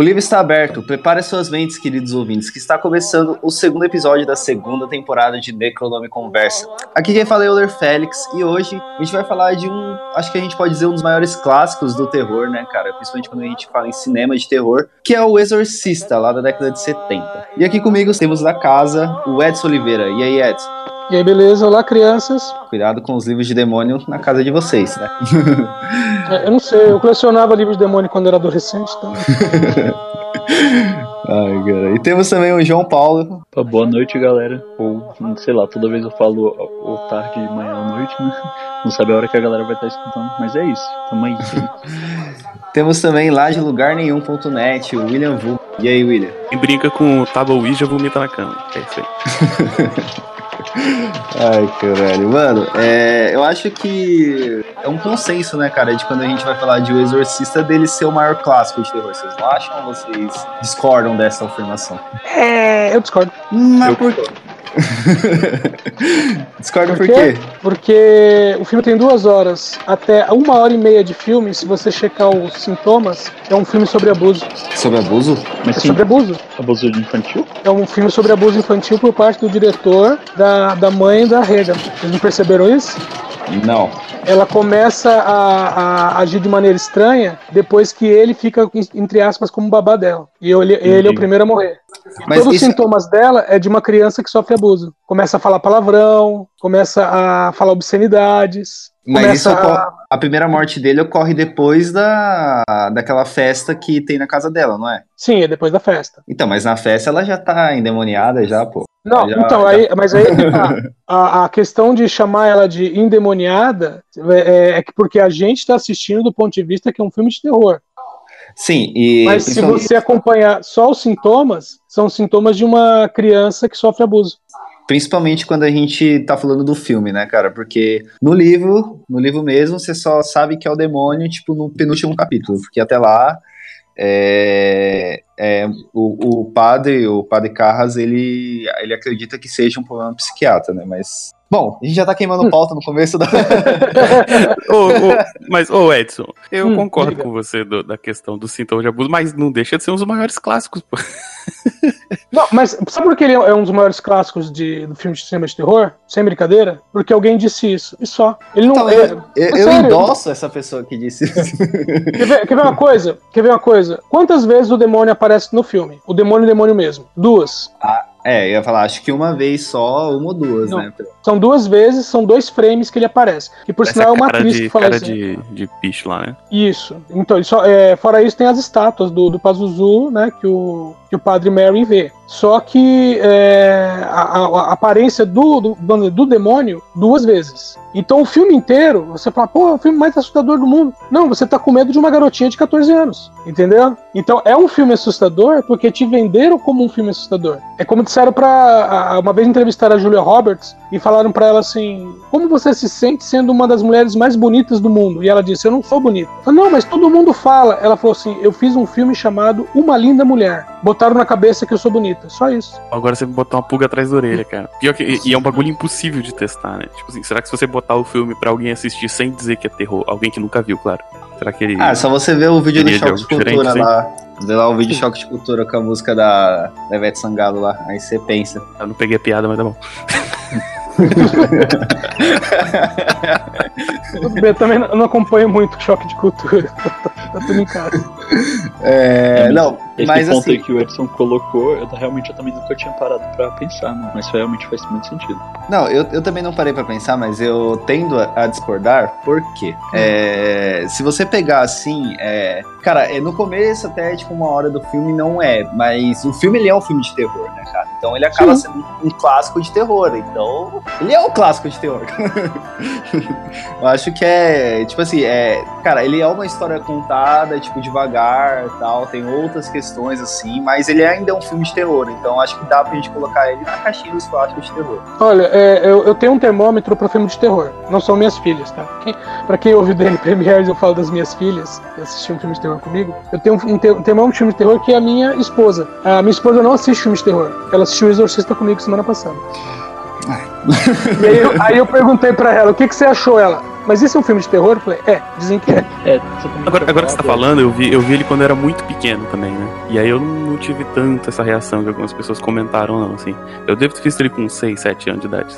O livro está aberto. Prepare suas mentes, queridos ouvintes, que está começando o segundo episódio da segunda temporada de Necronome Conversa. Aqui quem fala é o Euler Félix e hoje a gente vai falar de um, acho que a gente pode dizer um dos maiores clássicos do terror, né, cara? Principalmente quando a gente fala em cinema de terror, que é o Exorcista, lá da década de 70. E aqui comigo temos da casa o Edson Oliveira. E aí, Edson? E aí, beleza? Olá, crianças. Cuidado com os livros de demônio na casa de vocês, né? É, eu não sei, eu colecionava livros de demônio quando era adolescente, então. Ai, cara. E temos também o João Paulo. Boa noite, galera. Ou, sei lá, toda vez eu falo ou tarde, manhã ou noite, né? Não sabe a hora que a galera vai estar escutando, mas é isso. Tamo aí. temos também lá de lugar nenhum.net, o William Vu. E aí, William? Quem brinca com o Taba Ouija vomita na cama. É isso aí. Ai, caralho. Mano, é, eu acho que é um consenso, né, cara, de quando a gente vai falar de O Exorcista dele ser o maior clássico de terror. Vocês não acham ou vocês discordam dessa afirmação? É, eu discordo. Mas eu por quê? Discordo por, por quê? Porque o filme tem duas horas. Até uma hora e meia de filme, se você checar os sintomas, é um filme sobre abuso. Sobre abuso? Mas é sobre abuso. Abuso infantil? É um filme sobre abuso infantil por parte do diretor, da, da mãe da Regan. Vocês não perceberam isso? Não. Ela começa a, a, agir de maneira estranha depois que ele fica, entre aspas, como babá dela. E ele, ele é o primeiro a morrer. Mas todos isso... os sintomas dela é de uma criança que sofre abuso. Começa a falar palavrão, começa a falar obscenidades. Mas isso a... a primeira morte dele ocorre depois da, daquela festa que tem na casa dela, não é? Sim, é depois da festa. Então, mas na festa ela já tá endemoniada já, pô. Não, já, então, já... aí, mas aí tá. a, a questão de chamar ela de endemoniada é, é porque a gente está assistindo do ponto de vista que é um filme de terror. Sim, e. Mas se você acompanhar só os sintomas, são sintomas de uma criança que sofre abuso. Principalmente quando a gente tá falando do filme, né, cara? Porque no livro, no livro mesmo, você só sabe que é o demônio, tipo, no penúltimo capítulo. Porque até lá é, é, o, o, padre, o padre Carras, ele, ele acredita que seja um problema psiquiatra, né? Mas Bom, a gente já tá queimando pauta no começo da. mas, ô oh, Edson, eu hum, concordo diga. com você do, da questão do sintoma de abuso, mas não deixa de ser um dos maiores clássicos, pô. Não, mas sabe por que ele é um dos maiores clássicos de, do filme de cinema de terror? Sem brincadeira? Porque alguém disse isso. E só. Ele não. Então, é, eu, eu, eu endosso essa pessoa que disse isso. Quer ver, quer ver uma coisa? Quer ver uma coisa? Quantas vezes o demônio aparece no filme? O demônio e o demônio mesmo? Duas. Ah, é, eu ia falar, acho que uma vez só, uma ou duas, Não, né? São duas vezes, são dois frames que ele aparece. Que por sinal é uma atriz de, que fala cara assim. de, de bicho lá, né? Isso. Então, só, é, fora isso, tem as estátuas do, do Pazuzu, né? Que o, que o padre Mary vê. Só que é, a, a, a, aparência do, do, do, demônio duas vezes. Então o filme inteiro, você fala, pô, é o filme mais assustador do mundo. Não, você tá com medo de uma garotinha de 14 anos. Entendeu? Então é um filme assustador porque te venderam como um filme assustador. É como disseram pra. Uma vez entrevistaram a Julia Roberts e falaram para ela assim: Como você se sente sendo uma das mulheres mais bonitas do mundo? E ela disse: Eu não sou bonita. Falei, não, mas todo mundo fala. Ela falou assim: Eu fiz um filme chamado Uma Linda Mulher. Botaram na cabeça que eu sou bonita. Só isso. Agora você botar uma pulga atrás da orelha, cara. Pior que, e, e é um bagulho impossível de testar, né? Tipo assim, será que se você botar o filme para alguém assistir sem dizer que é terror, alguém que nunca viu, claro. Será que ele. Ah, só você ver o vídeo do Choque de Cultura lá. Vê lá o vídeo Choque de Cultura com a música da, da Ivete Sangalo lá. Aí você pensa. Eu não peguei a piada, mas tá bom. eu também não acompanho muito choque de cultura. tá tudo em casa. É, não, Esse Mas, ponto assim- aí que o Edson colocou, eu realmente eu também nunca tinha parado pra pensar, né? Mas realmente faz muito sentido. Não, eu, eu também não parei pra pensar, mas eu tendo a, a discordar, por quê? É, se você pegar assim, é, cara, é, no começo até tipo uma hora do filme não é, mas o filme ele é um filme de terror, né, cara? Então ele acaba Sim. sendo um clássico de terror, então ele é um clássico de terror. eu acho que é, tipo assim, é, cara, ele é uma história contada, tipo devagar, tal, tem outras questões assim, mas ele ainda é um filme de terror, então acho que dá pra gente colocar ele na caixinha dos clássicos de terror. Olha, é, eu, eu tenho um termômetro pra filme de terror. Não são minhas filhas, tá? Pra quem ouve o Daily Premieres, eu falo das minhas filhas que assistiam um filme de terror comigo. Eu tenho um, um termômetro de filme de terror que é a minha esposa. A minha esposa não assiste filme de terror. Ela assistiu o Exorcista comigo semana passada. E aí eu, aí eu perguntei pra ela, o que, que você achou? Ela, mas isso é um filme de terror? Eu falei, é, dizem que é. É, Agora, agora que você tá falado, falando, eu vi, eu vi ele quando eu era muito pequeno também, né? E aí eu não, tive tanto essa reação que algumas pessoas comentaram, não, assim. Eu devo ter visto ele com 6, 7 anos de idade.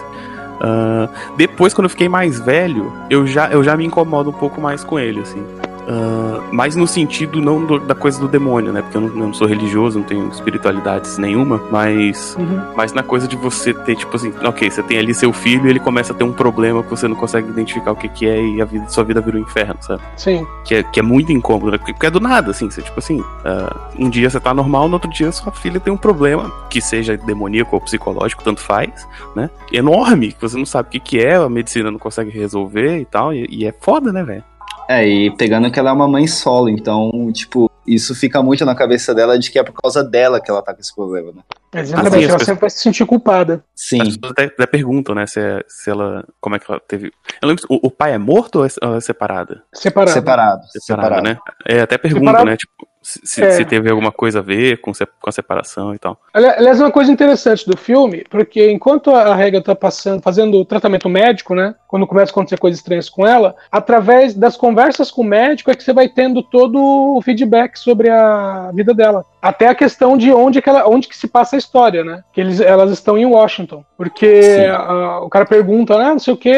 Ah, depois, quando eu fiquei mais velho, eu já, eu já me incomodo um pouco mais com ele, assim. Ah, mas no sentido não do- da coisa do demônio, né? Porque eu não, não sou religioso, não tenho espiritualidades nenhuma, mas mas na coisa de você ter, tipo assim, ok, você tem ali seu filho e ele começa a ter um problema que você não consegue identificar o que, que é e a vida, sua vida vira um inferno, sabe? Sim. Que é, que é muito incômodo, né? Porque é do nada, assim, você, tipo assim, ah, um dia você tá normal, no outro dia sua filha tem um problema, que seja demoníaco ou psicológico, tanto faz, né? Enorme, que você não sabe o que, que é, a medicina não consegue resolver e tal, e, e é foda, né, velho? É, e pegando que ela é uma mãe solo, então, tipo, isso fica muito na cabeça dela de que é por causa dela que ela tá com esse problema, né? Exatamente, Assim, as ela pessoas- sempre vai se sentir culpada. Sim. As pessoas até, até perguntam, né, se, é- se ela. Como é que ela teve. Eu lembro, o, o pai é morto ou é, é separada? Separado. Separado. Separada, Separado. né? É, até Separado- né? Tipo, se, É. se teve alguma coisa a ver com, com a separação e tal. Ali- Aliás, uma coisa interessante do filme, porque enquanto a Rega tá passando, fazendo o tratamento médico, né? Quando começa a acontecer coisas estranhas com ela, através das conversas com o médico é que você vai tendo todo o feedback sobre a vida dela. Até a questão de onde que, ela, onde que se passa a história, né? Que eles, elas estão em Washington. Porque a- o cara pergunta, ah, não sei o que,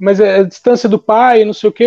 mas é a distância do pai, não sei o que.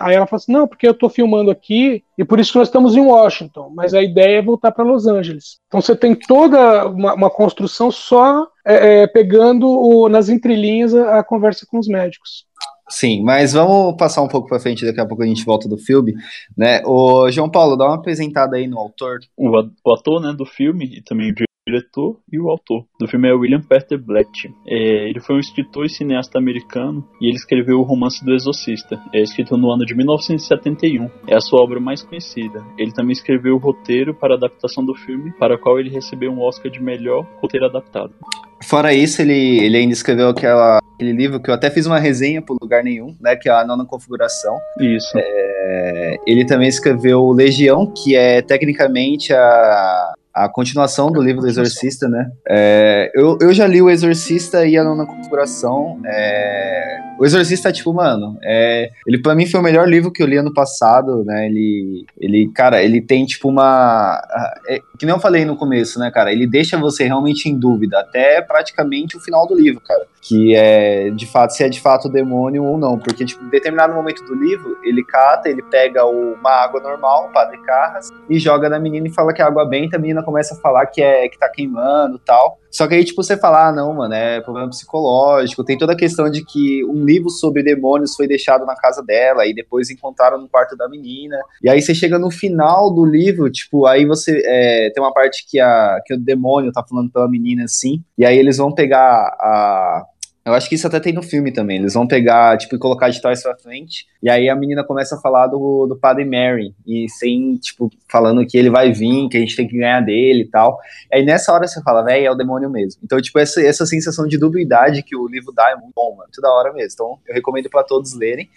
aí ela fala assim, não, porque eu tô filmando aqui e por isso que nós estamos em Washington. Mas a ideia é voltar para Los Angeles. Então você tem toda uma, uma construção só é, é, pegando o- nas entrelinhas a, a conversa com os médicos. Sim, mas vamos passar um pouco pra frente, daqui a pouco a gente volta do filme, né? O João Paulo, dá uma apresentada aí no autor. O, o ator né, do filme e também o diretor e o autor do filme é William Peter Blatty. É, ele foi um escritor e cineasta americano e ele escreveu o romance do Exorcista, é escrito no ano de 1971. É a sua obra mais conhecida. Ele também escreveu o roteiro para a adaptação do filme, para o qual ele recebeu um Oscar de melhor roteiro adaptado. Fora isso, ele, ele ainda escreveu aquela, aquele livro que eu até fiz uma resenha por lugar nenhum, né? Que é a Nona Configuração. Isso. É, ele também escreveu Legião, que é tecnicamente a, a continuação do livro do Exorcista, né? É, eu, eu já li o Exorcista e a Nona Configuração. é, o Exorcista, tipo, mano, é, ele para mim foi o melhor livro que eu li ano passado, né? Ele, ele cara, ele tem tipo uma. é, que nem eu falei no começo, né, cara? Ele deixa você realmente em dúvida, até praticamente o final do livro, cara. Que é de fato se é de fato o demônio ou não. Porque, tipo, em determinado momento do livro, ele cata, ele pega o- uma água normal, um padre Carras, e joga na menina e fala que é água benta, a menina começa a falar que é que tá queimando tal. Só que aí, tipo, você fala, ah, não, mano, é problema psicológico. Tem toda a questão de que um livro sobre demônios foi deixado na casa dela e depois encontraram no quarto da menina. E aí você chega no final do livro, tipo, aí você é, tem uma parte que, a, que o demônio tá falando pela menina assim, e aí eles vão pegar a. Eu acho que isso até tem no filme também. Eles vão pegar, tipo, e colocar de trás pra frente. E aí a menina começa a falar do, do Padre Mary. E sem, tipo, falando que ele vai vir, que a gente tem que ganhar dele e tal. Aí nessa hora você fala, véi, é o demônio mesmo. Então, tipo, essa, essa sensação de dublidade que o livro dá é muito bom, mano. Muito da hora mesmo. Então, eu recomendo pra todos lerem.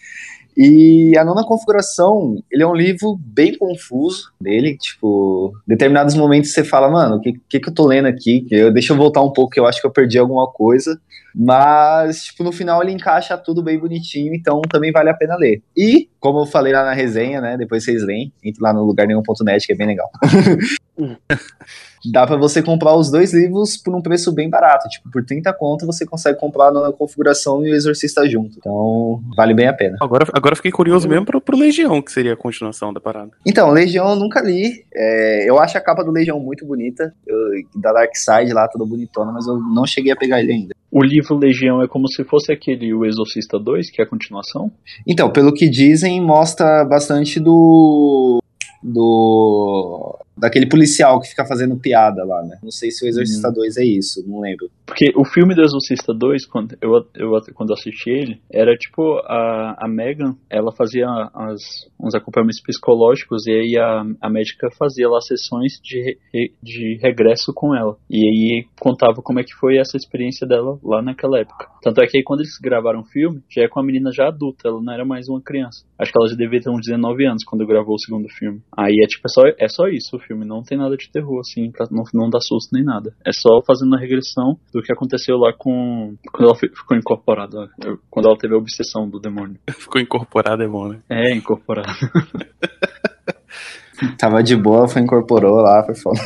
E a nona configuração, ele é um livro bem confuso dele, tipo, determinados momentos você fala, mano, o que, que, que eu tô lendo aqui? Eu, deixa eu voltar um pouco, que eu acho que eu perdi alguma coisa. Mas, tipo, no final ele encaixa tudo bem bonitinho, então também vale a pena ler. E, como eu falei lá na resenha, né, depois vocês leem, entre lá no lugar nenhum.net, que é bem legal. Dá pra você comprar os dois livros por um preço bem barato. Tipo, por 30 conto você consegue comprar na configuração e o Exorcista junto. Então, vale bem a pena. Agora, agora eu fiquei curioso mesmo pro, pro Legião, que seria a continuação da parada. Então, Legião eu nunca li. É, eu acho a capa do Legião muito bonita. Eu, da Dark Side lá, toda bonitona, mas eu não cheguei a pegar ele ainda. O livro Legião é como se fosse aquele O Exorcista 2, que é a continuação? Então, pelo que dizem, mostra bastante do. do. Daquele policial que fica fazendo piada lá, né? Não sei se o Exorcista Hum. 2 é isso, não lembro. Porque o filme do Exorcista 2, quando eu, eu, quando assisti ele, era tipo a, a Megan, ela fazia as, uns acompanhamentos psicológicos e aí a, a médica fazia lá sessões de, re- de regresso com ela. E aí contava como é que foi essa experiência dela lá naquela época. Tanto é que aí quando eles gravaram o filme, já é com a menina já adulta, ela não era mais uma criança. Acho que ela já devia ter uns 19 anos quando gravou o segundo filme. Aí é tipo, é só, é só isso o filme, não tem nada de terror, assim, pra, não, não dá susto nem nada. É só fazendo a regressão do que aconteceu lá com. Quando ela fi- ficou incorporada, quando ela teve a obsessão do demônio. Ficou incorporado, é bom, né? É, incorporada. Tava de boa, foi incorporou lá, foi foda.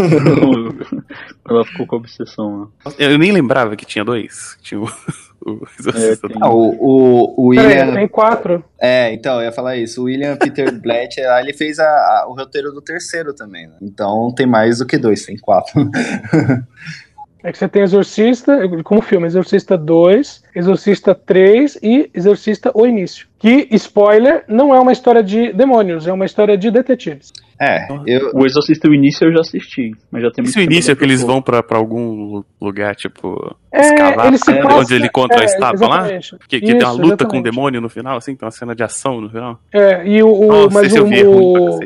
ela ficou com a obsessão lá. Eu, nem lembrava que tinha dois. Tinha o, o Exorcista É, tem- Ah, o, o, o William. tem quatro. É, então, eu ia falar isso. O William Peter Blatt, ele fez a- a- o roteiro do terceiro também, né? Então tem mais do que dois, tem quatro. É que você tem Exorcista, como filme, Exorcista 2, Exorcista 3 e Exorcista O Início. Que, spoiler, não é uma história de demônios, é uma história de detetives. É, eu. O Exorcista o início eu já assisti, mas já tem muito Esse é o tempo início é que eles vão pra, pra algum lugar, tipo, É, escavar, ele se é, passa- onde ele encontra a é, estátua lá? exatamente. Que, que tem uma Isso, luta com o exatamente. demônio no final, assim, tem uma cena de ação no final. É, e o, o- mas esse o, eu vi, é o,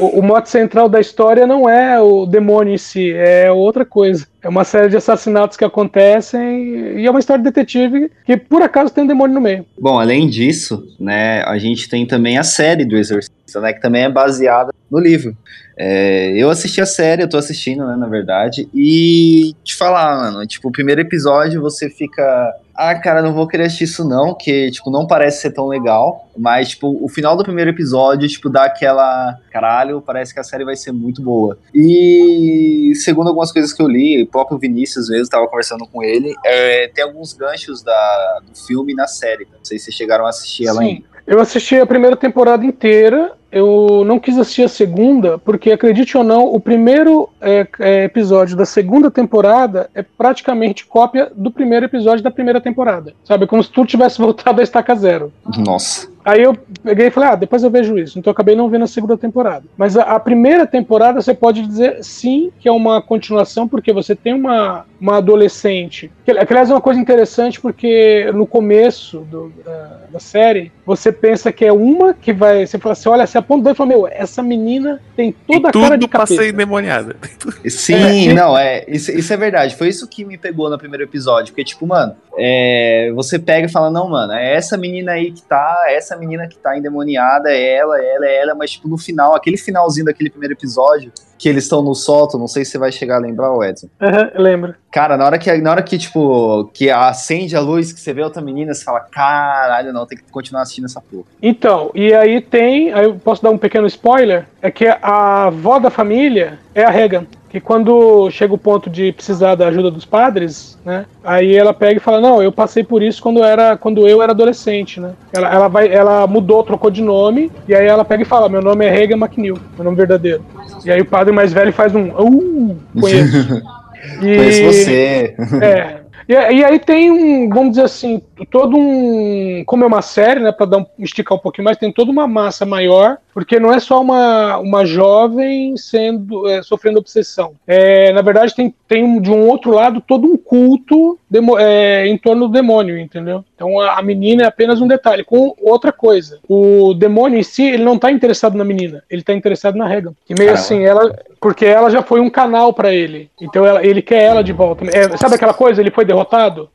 o, o mote central da história não é o demônio em si, é outra coisa. É uma série de assassinatos que acontecem e é uma história de detetive que por acaso tem um demônio no meio. Bom, além disso, né, a gente tem também a série do Exorcista, né, que também é baseada no livro. É, eu assisti a série, eu tô assistindo, né, na verdade, e te falar, mano, tipo, o primeiro episódio você fica. Ah, cara, não vou querer assistir isso não, que, tipo, não parece ser tão legal. Mas, tipo, o final do primeiro episódio, tipo, dá aquela. Caralho, parece que a série vai ser muito boa. E segundo algumas coisas que eu li, o próprio Vinícius mesmo tava conversando com ele, é, tem alguns ganchos da, do filme na série. Não sei se vocês chegaram a assistir ela Sim. ainda. Eu assisti a primeira temporada inteira. Eu não quis assistir a segunda, porque acredite ou não, o primeiro é, é, episódio da segunda temporada é praticamente cópia do primeiro episódio da primeira temporada. Sabe? Como se tudo tivesse voltado a estaca zero. Nossa. Aí eu peguei e falei, ah, depois eu vejo isso. Então eu acabei não vendo a segunda temporada. Mas a, a primeira temporada você pode dizer sim que é uma continuação, porque você tem uma, uma adolescente. Que, aliás, é uma coisa interessante, porque no começo do, da, da série, você pensa que é uma que vai. Você fala assim, olha, você aponta o dedo e fala, meu, essa menina tem toda a Tudo cara de pra ser capeta. endemoniada. Sim, É, não, é. Isso, isso é verdade. Foi isso que me pegou no primeiro episódio. Porque, tipo, mano, é, você pega e fala, não, mano, é essa menina aí que tá, é essa menina que tá endemoniada, é ela, é ela, é ela, mas, tipo, no final, aquele finalzinho daquele primeiro episódio, que eles estão no sótão, não sei se você vai chegar a lembrar, o Edson. Uhum, lembra. Cara, na hora que, na hora que, tipo, que acende a luz, que você vê outra menina, você fala, caralho, não, tem que continuar assistindo essa porra. Então, e aí tem, aí eu posso dar um pequeno spoiler, é que a avó da família é a Regan, que quando chega o ponto de precisar da ajuda dos padres, né, aí ela pega e fala, não, eu passei por isso quando, era, quando eu era adolescente, né, ela, ela, vai, ela mudou, trocou de nome, e aí ela pega e fala, meu nome é Regan McNeil, meu nome verdadeiro. E aí o padre mais velho faz um, uh, conheço. E- Conheço você. é. E, e aí tem um, vamos dizer assim, todo um. Como é uma série, né? Pra dar um, esticar um pouquinho mais, tem toda uma massa maior, porque não é só uma, uma jovem sendo é, sofrendo obsessão. É, na verdade, tem, tem de um outro lado todo um culto demo- é, em torno do demônio, entendeu? Então a, a menina é apenas um detalhe. Com outra coisa, o demônio em si, ele não tá interessado na menina, ele tá interessado na Regan. E meio Caramba. assim, ela. Porque ela já foi um canal pra ele. Então ela- ele quer ela de volta. É, sabe aquela coisa? Ele foi derrotado?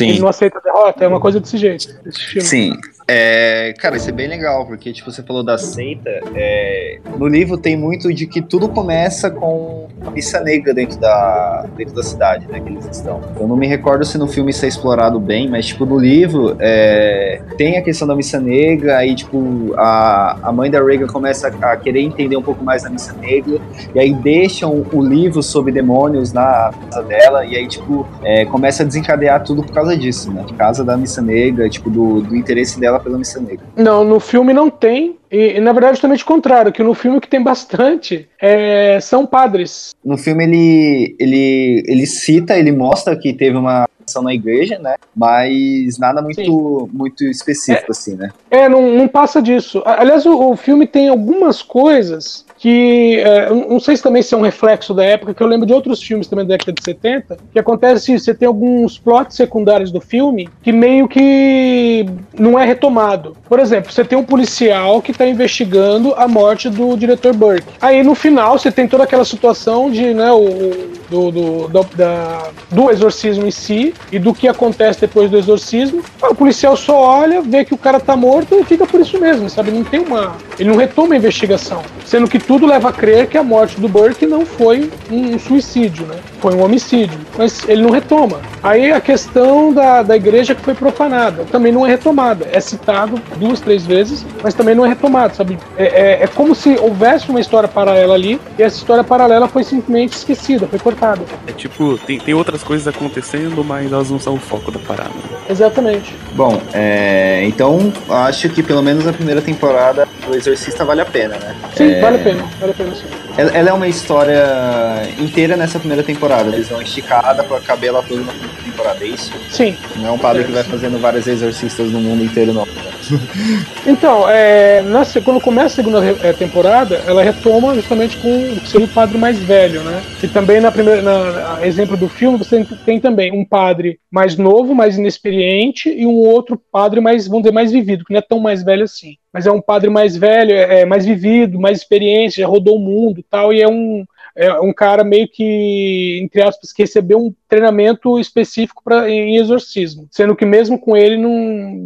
Ele Sim. não aceita a derrota? É uma coisa desse jeito. Sim. É, cara, isso é bem legal, porque, tipo, você falou da seita. É, no livro tem muito de que tudo começa com a missa negra dentro da, dentro da cidade, né, que eles estão. Eu não me recordo se no filme isso é explorado bem, mas, tipo, no livro é, tem a questão da missa negra, aí, tipo, a, a mãe da Reagan começa a, a querer entender um pouco mais da missa negra, e aí deixam o livro sobre demônios na casa dela, e aí, tipo, é, começa a desencadear tudo por causa disso, né? Por causa da missa negra, tipo, do, do interesse dela pela missa negra. Não, no filme não tem. E, e, na verdade, justamente o contrário, que no filme que tem bastante é, são padres. No filme ele, ele, ele cita, ele mostra que teve uma ação na igreja, né? Mas nada muito, muito específico, é, assim, né? É, não, não passa disso. Aliás, o, o filme tem algumas coisas que é, não sei se também se é um reflexo da época, que eu lembro de outros filmes também da década de 70, que acontece você tem alguns plots secundários do filme que meio que não é retomado. Por exemplo, você tem um policial que está investigando a morte do diretor Burke. Aí no final você tem toda aquela situação de, né, o, do, do, do, da, do exorcismo em si e do que acontece depois do exorcismo. O policial só olha, vê que o cara tá morto e fica por isso mesmo, sabe? Não tem uma. Ele não retoma a investigação. Sendo que tudo leva a crer que a morte do Burke não foi um, um suicídio, né? Foi um homicídio. Mas ele não retoma. Aí a questão da, da igreja que foi profanada também não é retomada. É citado duas, três vezes, mas também não é retomado, sabe? É, é, é como se houvesse uma história paralela ali e essa história paralela foi simplesmente esquecida, foi cortada. É tipo, tem, tem outras coisas acontecendo, mas elas não são o foco da parada. Exatamente. Bom, é, então acho que pelo menos a primeira temporada do Exorcista vale a pena, né? Sim, É, vale a pena, vale a pena sim. Ela, ela é uma história inteira nessa primeira temporada. Eles vão esticada pra caber ela toda na primeira temporada, é isso? Sim. Não é um padre que vai fazendo vários exorcistas no mundo inteiro, não. Então, é, na quando começa a segunda eh, temporada, ela retoma justamente com o que seria o padre mais velho, né? E também na primeira, na, a exemplo do filme, você tem, tem também um padre mais novo, mais inexperiente, e um outro padre mais, vamos dizer, mais vivido, que não é tão mais velho assim. Mas é um padre mais velho, é, é mais vivido, mais experiente, já rodou o mundo tal, e é um, é um cara meio que, entre aspas, que recebeu um treinamento específico pra, em exorcismo, sendo que mesmo com ele não,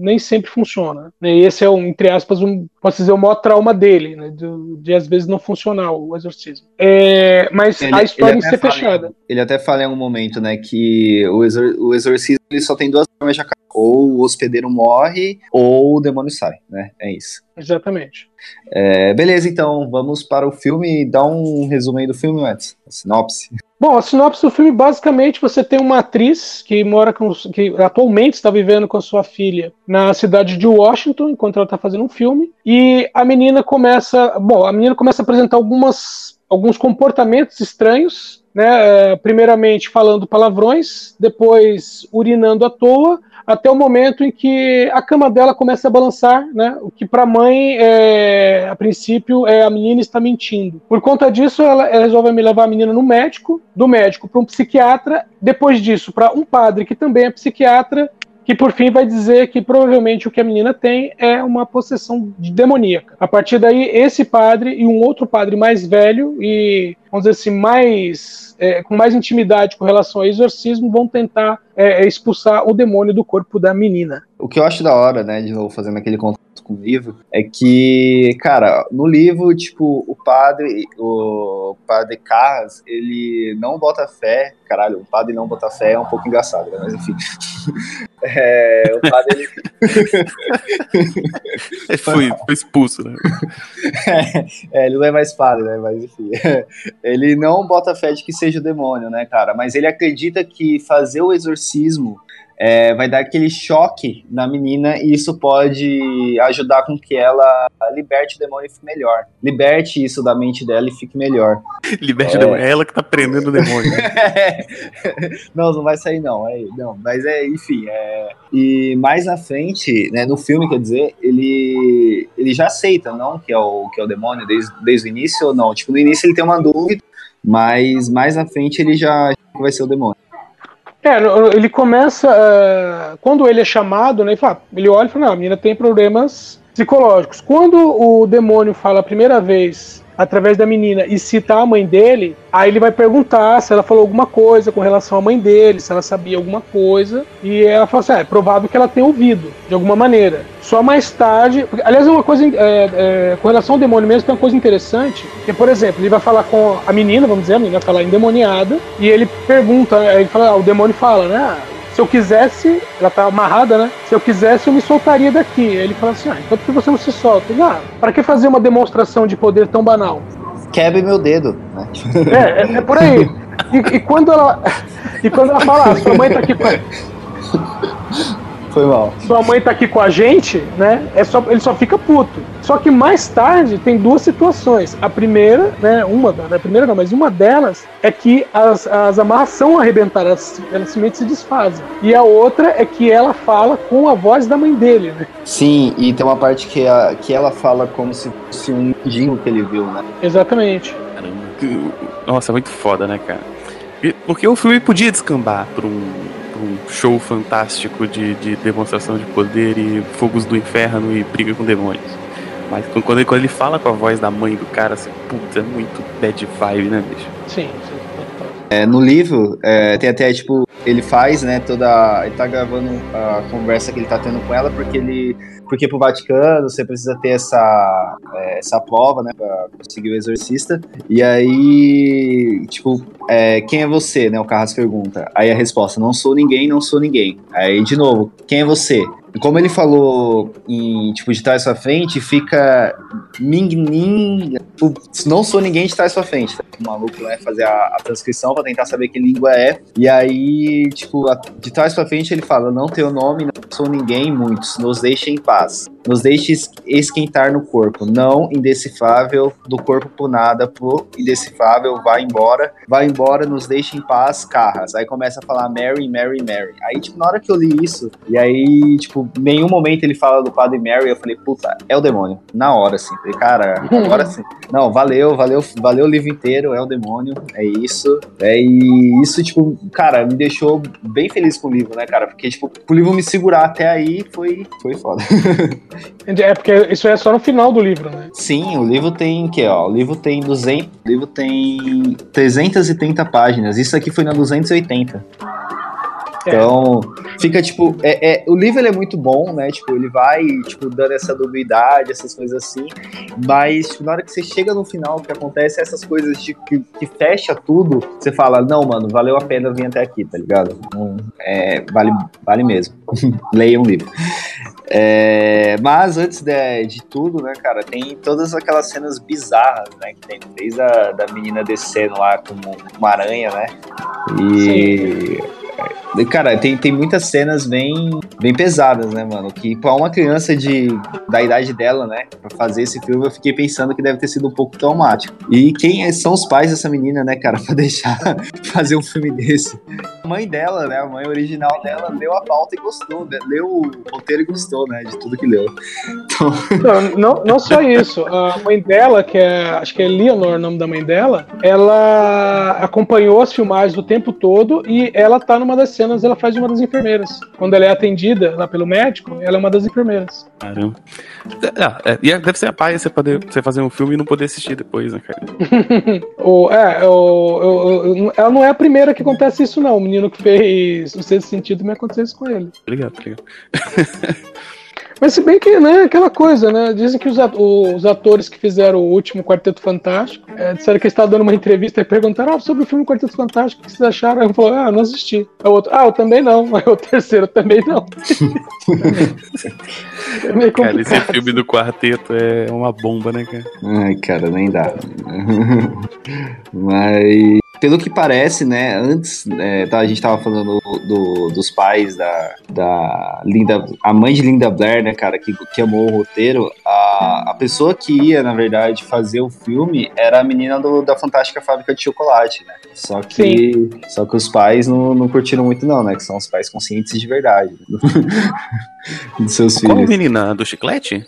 nem sempre funciona. Né? E esse é, um, entre aspas, um, posso dizer, o maior trauma dele, né? de, de às vezes não funcionar o exorcismo. É, mas Ele- a história ele em si é até fala- fechada. Ele até fala em algum momento, né, que o, exor- o exorcismo ele só tem duas formas de acabar. Ou o hospedeiro morre, ou o demônio sai, né? É isso. Exatamente. É, beleza, então, vamos para o filme. Dá um resumo aí do filme, Edson. A sinopse. Bom, a sinopse do filme, basicamente, você tem uma atriz que mora com, que atualmente está vivendo com a sua filha na cidade de Washington, enquanto ela está fazendo um filme, e a menina começa, bom, a menina começa a apresentar algumas, alguns comportamentos estranhos, né? eh, Primeiramente falando palavrões, depois urinando à toa, até o momento em que a cama dela começa a balançar, né? O que para a mãe, é, a princípio, é a menina está mentindo. Por conta disso, ela, ela resolve me levar a menina no médico, do médico para um psiquiatra, depois disso para um padre que também é psiquiatra, que por fim vai dizer que provavelmente o que a menina tem é uma possessão de demoníaca. A partir daí, esse padre e um outro padre mais velho e, vamos dizer assim, mais é, com mais intimidade com relação ao exorcismo, vão tentar é, expulsar o demônio do corpo da menina. O que eu acho da hora, né, de novo, fazendo aquele contato com o livro, é que, cara, no livro, tipo, o padre, o padre Carras, ele não bota fé, caralho, o padre não bota fé é um pouco engraçado, né, mas enfim. É, o padre, ele, Foi, foi expulso, né? é, ele não é mais padre, né? Mas enfim. Ele não bota fé de que seja o demônio, né, cara? Mas ele acredita que fazer o exorcismo é, vai dar aquele choque na menina e isso pode ajudar com que ela liberte o demônio e fique melhor. Liberte isso da mente dela e fique melhor. Liberte É. o demônio. É ela que tá prendendo o demônio. né? não, não vai sair não, é, não, mas é, enfim, é, e mais na frente, né, no filme, quer dizer, ele, ele já aceita, não, que é o, que é o demônio desde, desde o início ou não, tipo, no início ele tem uma dúvida, mas mais na frente ele já vai ser o demônio. É, ele começa. eh, quando ele é chamado, né, ele, fala, ele olha e fala: não, a menina tem problemas psicológicos. Quando o demônio fala a primeira vez através da menina e citar a mãe dele, aí ele vai perguntar se ela falou alguma coisa com relação à mãe dele, se ela sabia alguma coisa, e ela fala assim: ah, é provável que ela tenha ouvido, de alguma maneira. Só mais tarde. Aliás, é uma coisa. É, é, com relação ao demônio mesmo, tem uma coisa interessante. Que, por exemplo, ele vai falar com a menina, vamos dizer, a menina vai falar endemoniada, e ele pergunta, ele fala, ah, o demônio fala, né? Se eu quisesse, ela tá amarrada, né? Se eu quisesse, eu me soltaria daqui. Aí ele fala assim: ah, então por que você não se solta? Ah, para que fazer uma demonstração de poder tão banal? Quebre meu dedo. Né? É, é, é por aí. E, e, quando ela. E quando ela fala, ah, sua mãe tá aqui com. Foi mal. Sua mãe tá aqui com a gente, né? É só, ele só fica puto. Só que mais tarde tem duas situações. A primeira, né? Uma, é a primeira não, mas uma delas é que as, as amarras são arrebentadas, elas simplesmente se desfazem. E a outra é que ela fala com a voz da mãe dele, né? Sim, e tem uma parte que, a, que ela fala como se fosse um mendigo que ele viu, né? Exatamente. Caramba. Nossa, muito foda, né, cara? Porque o filme podia descambar pra um um show fantástico de, de demonstração de poder e fogos do inferno e briga com demônios. Mas quando ele, quando ele fala com a voz da mãe do cara, assim, putz, é muito bad vibe, né, bicho? Sim, sim. É, no livro, é, tem até, tipo, ele faz, né, toda. Ele tá gravando a conversa que ele tá tendo com ela, porque ele. Porque pro Vaticano você precisa ter essa, é, essa prova, né, pra conseguir o exorcista. E aí, tipo, é, quem é você, né? O Carras pergunta. Aí a resposta, não sou ninguém, não sou ninguém. Aí, de novo, quem é você? Como ele falou em, tipo, de trás pra frente, fica Ming Ning. Tipo, não sou ninguém de trás pra frente. Tá? O maluco vai fazer a, a, transcrição pra tentar saber que língua é. E aí, tipo, de trás pra frente ele fala: Não tenho nome, não sou ninguém, muitos, nos deixem em paz. Nos deixe esquentar no corpo, não indecifrável, do corpo por nada, por indecifrável, vai embora, vai embora, nos deixe em paz, carras. Aí começa a falar Mary, Mary, Mary. Aí, tipo, na hora que eu li isso, e aí, tipo, nenhum momento ele fala do Padre Mary, eu falei, puta, é o demônio. Na hora, assim. Falei, cara, agora sim. Não, valeu, valeu, valeu o livro inteiro, é o demônio, é isso. É, e isso, tipo, cara, me deixou bem feliz com o livro, né, cara? Porque, tipo, o livro me segurar até aí foi, foi foda. É, porque isso é só no final do livro, né? Sim, o livro tem que, ó, o livro tem 200, o livro tem 330 páginas. Isso aqui foi na 280. É. Então, fica tipo. É, é, o livro é muito bom, né? Tipo, ele vai, tipo, dando essa dubiedade, essas coisas assim. Mas, tipo, na hora que você chega no final, que acontece essas coisas de, que, que fecha tudo, você fala, não, mano, valeu a pena vir até aqui, tá ligado? Então, é, vale, vale mesmo. Leiam um livro. É, mas antes de, de, tudo, né, cara, tem todas aquelas cenas bizarras, né, que tem desde a da menina descendo lá como uma aranha, né, e... Sim Cara, tem, tem muitas cenas bem, bem pesadas, né, mano? Que pra uma criança de, da idade dela, né, pra fazer esse filme, eu fiquei pensando que deve ter sido um pouco traumático. E quem é, são os pais dessa menina, né, cara, pra deixar fazer um filme desse? A mãe dela, né, a mãe original dela, leu a pauta e gostou, né? leu o roteiro e gostou, né, de tudo que leu. Então... Não, não, não só isso, a mãe dela, que é, acho que é Leonor o nome da mãe dela, ela acompanhou as filmagens o tempo todo e ela tá numa das cenas ela faz uma das enfermeiras. Quando ela é atendida lá pelo médico, ela é uma das enfermeiras. Caramba. É, é, e deve ser a paz você poder você fazer um filme e não poder assistir depois, né, cara? o, é, o, o, ela não é a primeira que acontece isso, não. O menino que fez o sexto sentido me aconteceu isso com ele. Obrigado, obrigado. Mas se bem que, né, aquela coisa, né? Dizem que os, os atores que fizeram o último Quarteto Fantástico é, disseram que estavam dando uma entrevista e perguntaram ah, sobre o filme Quarteto Fantástico, o que vocês acharam? Aí um falou, ah, não assisti. Aí o outro, ah, eu também não. Aí o terceiro, também não. é meio cara, esse filme do quarteto é uma bomba, né, cara? Ai, cara, nem dá. Mas pelo que parece, né, antes, é, tá, a gente tava falando do, dos pais da, da Linda, a mãe de Linda Blair, né, cara, que, que amou o roteiro, a, a pessoa que ia, na verdade, fazer o filme era a menina do, da Fantástica Fábrica de Chocolate, né, só que, só que os pais não, não curtiram muito não, né, que são os pais conscientes de verdade dos seus Qual filhos. menina? Do chiclete?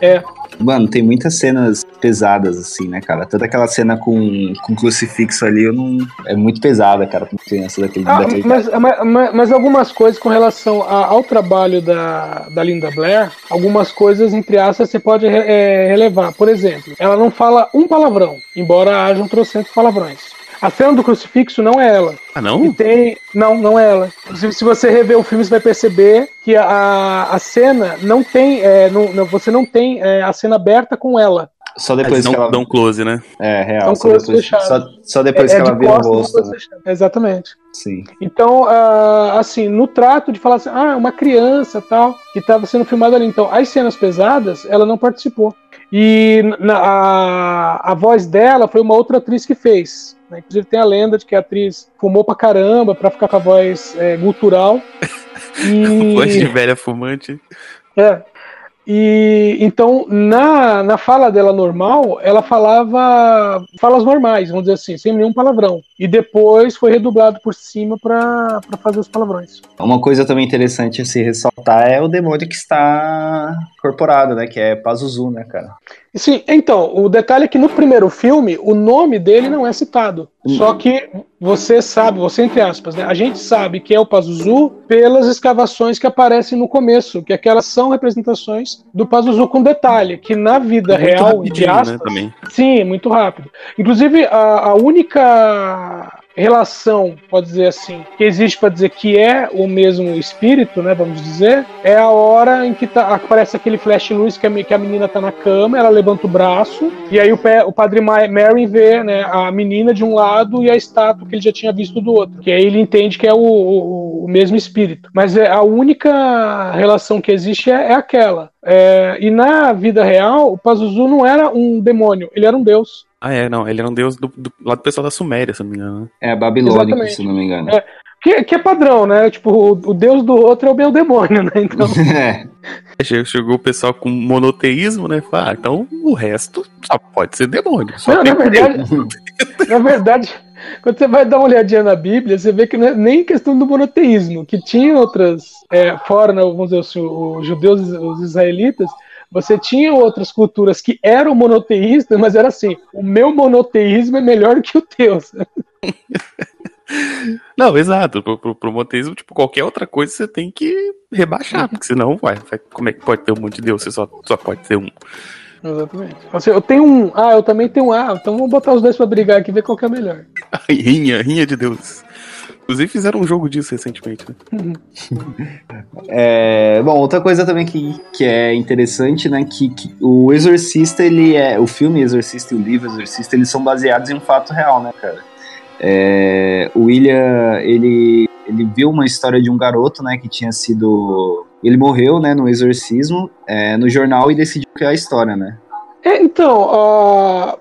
É. Mano, tem muitas cenas pesadas, assim, né, cara? Toda aquela cena com, com crucifixo ali, eu não. É muito pesada, cara, pra criança daquele. Ah, daquele mas, mas, mas algumas coisas com relação a- ao trabalho da, da Linda Blair, algumas coisas, entre aspas, você pode é, relevar. Por exemplo, ela não fala um palavrão, embora haja um trocentos palavrões. A cena do crucifixo não é ela. Ah, E não? tem. Não, não é ela. Se, se você rever o filme, você vai perceber que a, a cena não tem. é, não- não- você não tem é, a cena aberta com ela. Só depois não que ela. dão close, né? É, real. Dão Só depois, só, só depois é, que é ela vira o rosto. você- Exatamente. Sim. Então, ah, assim, no trato de falar assim, ah, uma criança tal, que estava sendo filmada ali. Então, as cenas pesadas, ela não participou. E na- a, a voz dela foi uma outra atriz que fez. Né? Inclusive tem a lenda de que a atriz fumou pra caramba pra ficar com a voz é, gutural. Voz de E, velha fumante. é, e então, na, na fala dela normal, ela falava falas normais, vamos dizer assim, sem nenhum palavrão. E depois foi redublado por cima pra pra fazer os palavrões. Uma coisa também interessante a se ressaltar é o demônio que está incorporado, né? Que é Pazuzu, né, cara? Sim, então, o detalhe é que no primeiro filme o nome dele não é citado. Hum. Só que você sabe, você entre aspas, né? A gente sabe que é o Pazuzu pelas escavações que aparecem no começo, que aquelas são representações do Pazuzu com detalhe, que na vida Muito real, de aspas, né, também. Sim, muito rápido. Inclusive, a, a única relação, pode dizer assim, que existe para dizer que é o mesmo espírito, né, vamos dizer, é a hora em que tá, aparece aquele flash luz que a, que a menina tá na cama, ela levanta o braço, e aí o, pé- o padre Ma- Mary vê né, a menina de um lado e a estátua que ele já tinha visto do outro, que aí ele entende que é o, o- o mesmo espírito. Mas é, a única relação que existe é, é aquela. É, e na vida real, o Pazuzu não era um demônio, ele era um deus. Ah, é, não. Ele era um deus do, do lado do pessoal da Suméria, se não me engano. né? É babilônico, Exatamente. se não me engano. É. Que, que é padrão, né? Tipo, o, o deus do outro é o meu demônio, né? Então, É. Chegou, chegou o pessoal com monoteísmo, né? Fala, ah, então o resto só pode ser demônio. Só não, na verdade, na verdade, quando você vai dar uma olhadinha na Bíblia, você vê que não é nem questão do monoteísmo, que tinha outras, é, fora, né, vamos dizer assim, os judeus, os israelitas, você tinha outras culturas que eram monoteístas, mas era assim, o meu monoteísmo é melhor que o teu. Não, exato. Pro, pro, pro monoteísmo, tipo, qualquer outra coisa você tem que rebaixar, porque senão, vai, vai- como é que pode ter um monte de deus? Você só, só pode ter um. Exatamente. Assim, eu tenho um, ah, eu também tenho um, ah, então vamos botar os dois pra brigar aqui e ver qual que é melhor. Ai, rinha, rinha de deus. Inclusive fizeram um jogo disso recentemente, né? É, bom, outra coisa também que, que é interessante, né, que, que o Exorcista, ele é, o filme Exorcista e o livro Exorcista, eles são baseados em um fato real, né, cara? É, o William, ele, ele viu uma história de um garoto, né, que tinha sido, ele morreu, né, no exorcismo, é, no jornal e decidiu criar a história, né? É, então, ó,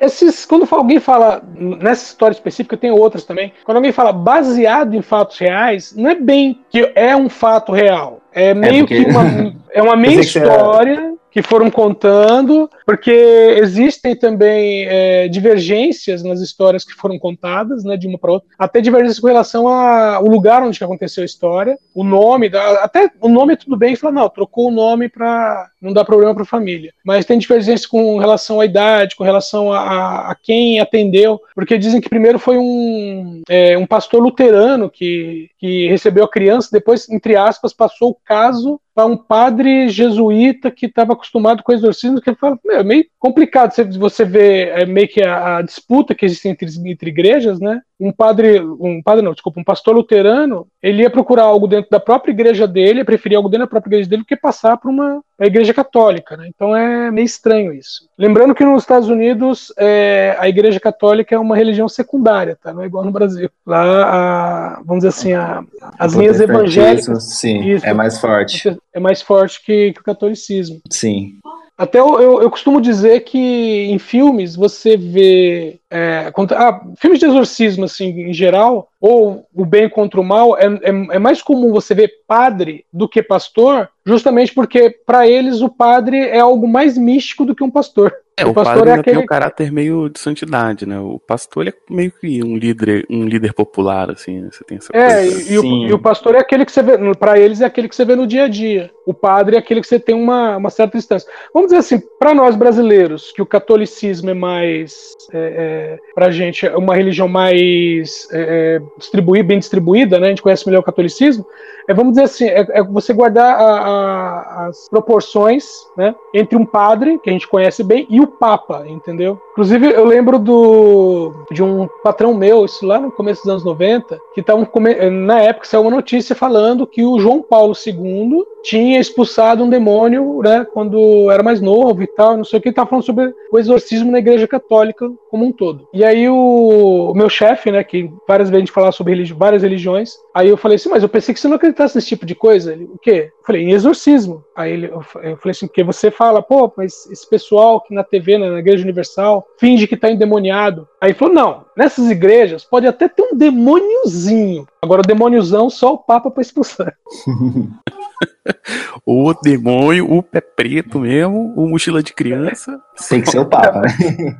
esses, quando alguém fala nessa história específica, tem outras também. Quando alguém fala baseado em fatos reais, não é bem que é um fato real. É meio porque- que uma, é uma meia história que foram contando, porque existem também é, divergências nas histórias que foram contadas, né, de uma para outra. Até divergências com relação ao lugar onde aconteceu a história, o nome, da- até o nome é tudo bem, fala não, trocou o nome para não dar problema para a família. Mas tem divergências com relação à idade, com relação a, a- quem atendeu, porque dizem que primeiro foi um, é, um pastor luterano que, que recebeu a criança, depois, entre aspas, passou o caso para um padre jesuíta que estava acostumado com exorcismo, que ele fala, "Meu, é meio complicado você, você ver é, meio que a, a disputa que existe entre, entre igrejas, né? Um padre, um padre não, desculpa, um pastor luterano, ele ia procurar algo dentro da própria igreja dele, preferia algo dentro da própria igreja dele do que passar para uma pra igreja católica, né? Então é meio estranho isso. Lembrando que nos Estados Unidos é, a igreja católica é uma religião secundária, tá? Não é igual no Brasil. Lá, a- vamos dizer assim, a- as linhas evangélicas Sim, Isso. é mais forte. é mais forte que, que o catolicismo. Sim. Até eu, eu, eu costumo dizer que em filmes você vê. é, conta- ah, filmes de exorcismo, assim, em geral, ou o bem contra o mal, é, é, é mais comum você ver padre do que pastor, justamente porque para eles o padre é algo mais místico do que um pastor. É, o, o pastor é aquele... tem um caráter meio de santidade, né? O pastor é meio que um líder, um líder popular, assim, né? Você tem essa é, coisa. E, o, e o pastor é aquele que você vê, para eles é aquele que você vê no dia a dia. O padre é aquele que você tem uma, uma certa distância. Vamos dizer assim, para nós brasileiros, que o catolicismo é mais, é, é, pra gente, é uma religião mais é, é distribuída, bem distribuída, né? A gente conhece melhor o catolicismo. É, vamos dizer assim, é, é você guardar a, a, as proporções, né? Entre um padre, que a gente conhece bem, e o Papa, entendeu? Inclusive, eu lembro do de um patrão meu, isso lá no começo dos anos 90, que estavam na época saiu uma notícia falando que o João Paulo II tinha expulsado um demônio, né, quando era mais novo e tal, não sei o que, estava falando sobre o exorcismo na Igreja Católica como um todo. E aí o, o meu chefe, né, que várias vezes a gente falava sobre religi várias religiões, aí eu falei assim, mas eu pensei que você não acreditasse nesse tipo de coisa. Ele, o quê? Eu falei, em exorcismo. Aí ele, eu falei assim, porque você fala, pô, mas esse pessoal que na TV, na Igreja Universal, finge que está endemoniado. Aí ele falou, não, nessas igrejas pode até ter um demôniozinho. Agora o demôniozão só o Papa para expulsar. o demônio, o pé preto mesmo, o mochila de criança. Tem que ser o Papa, né?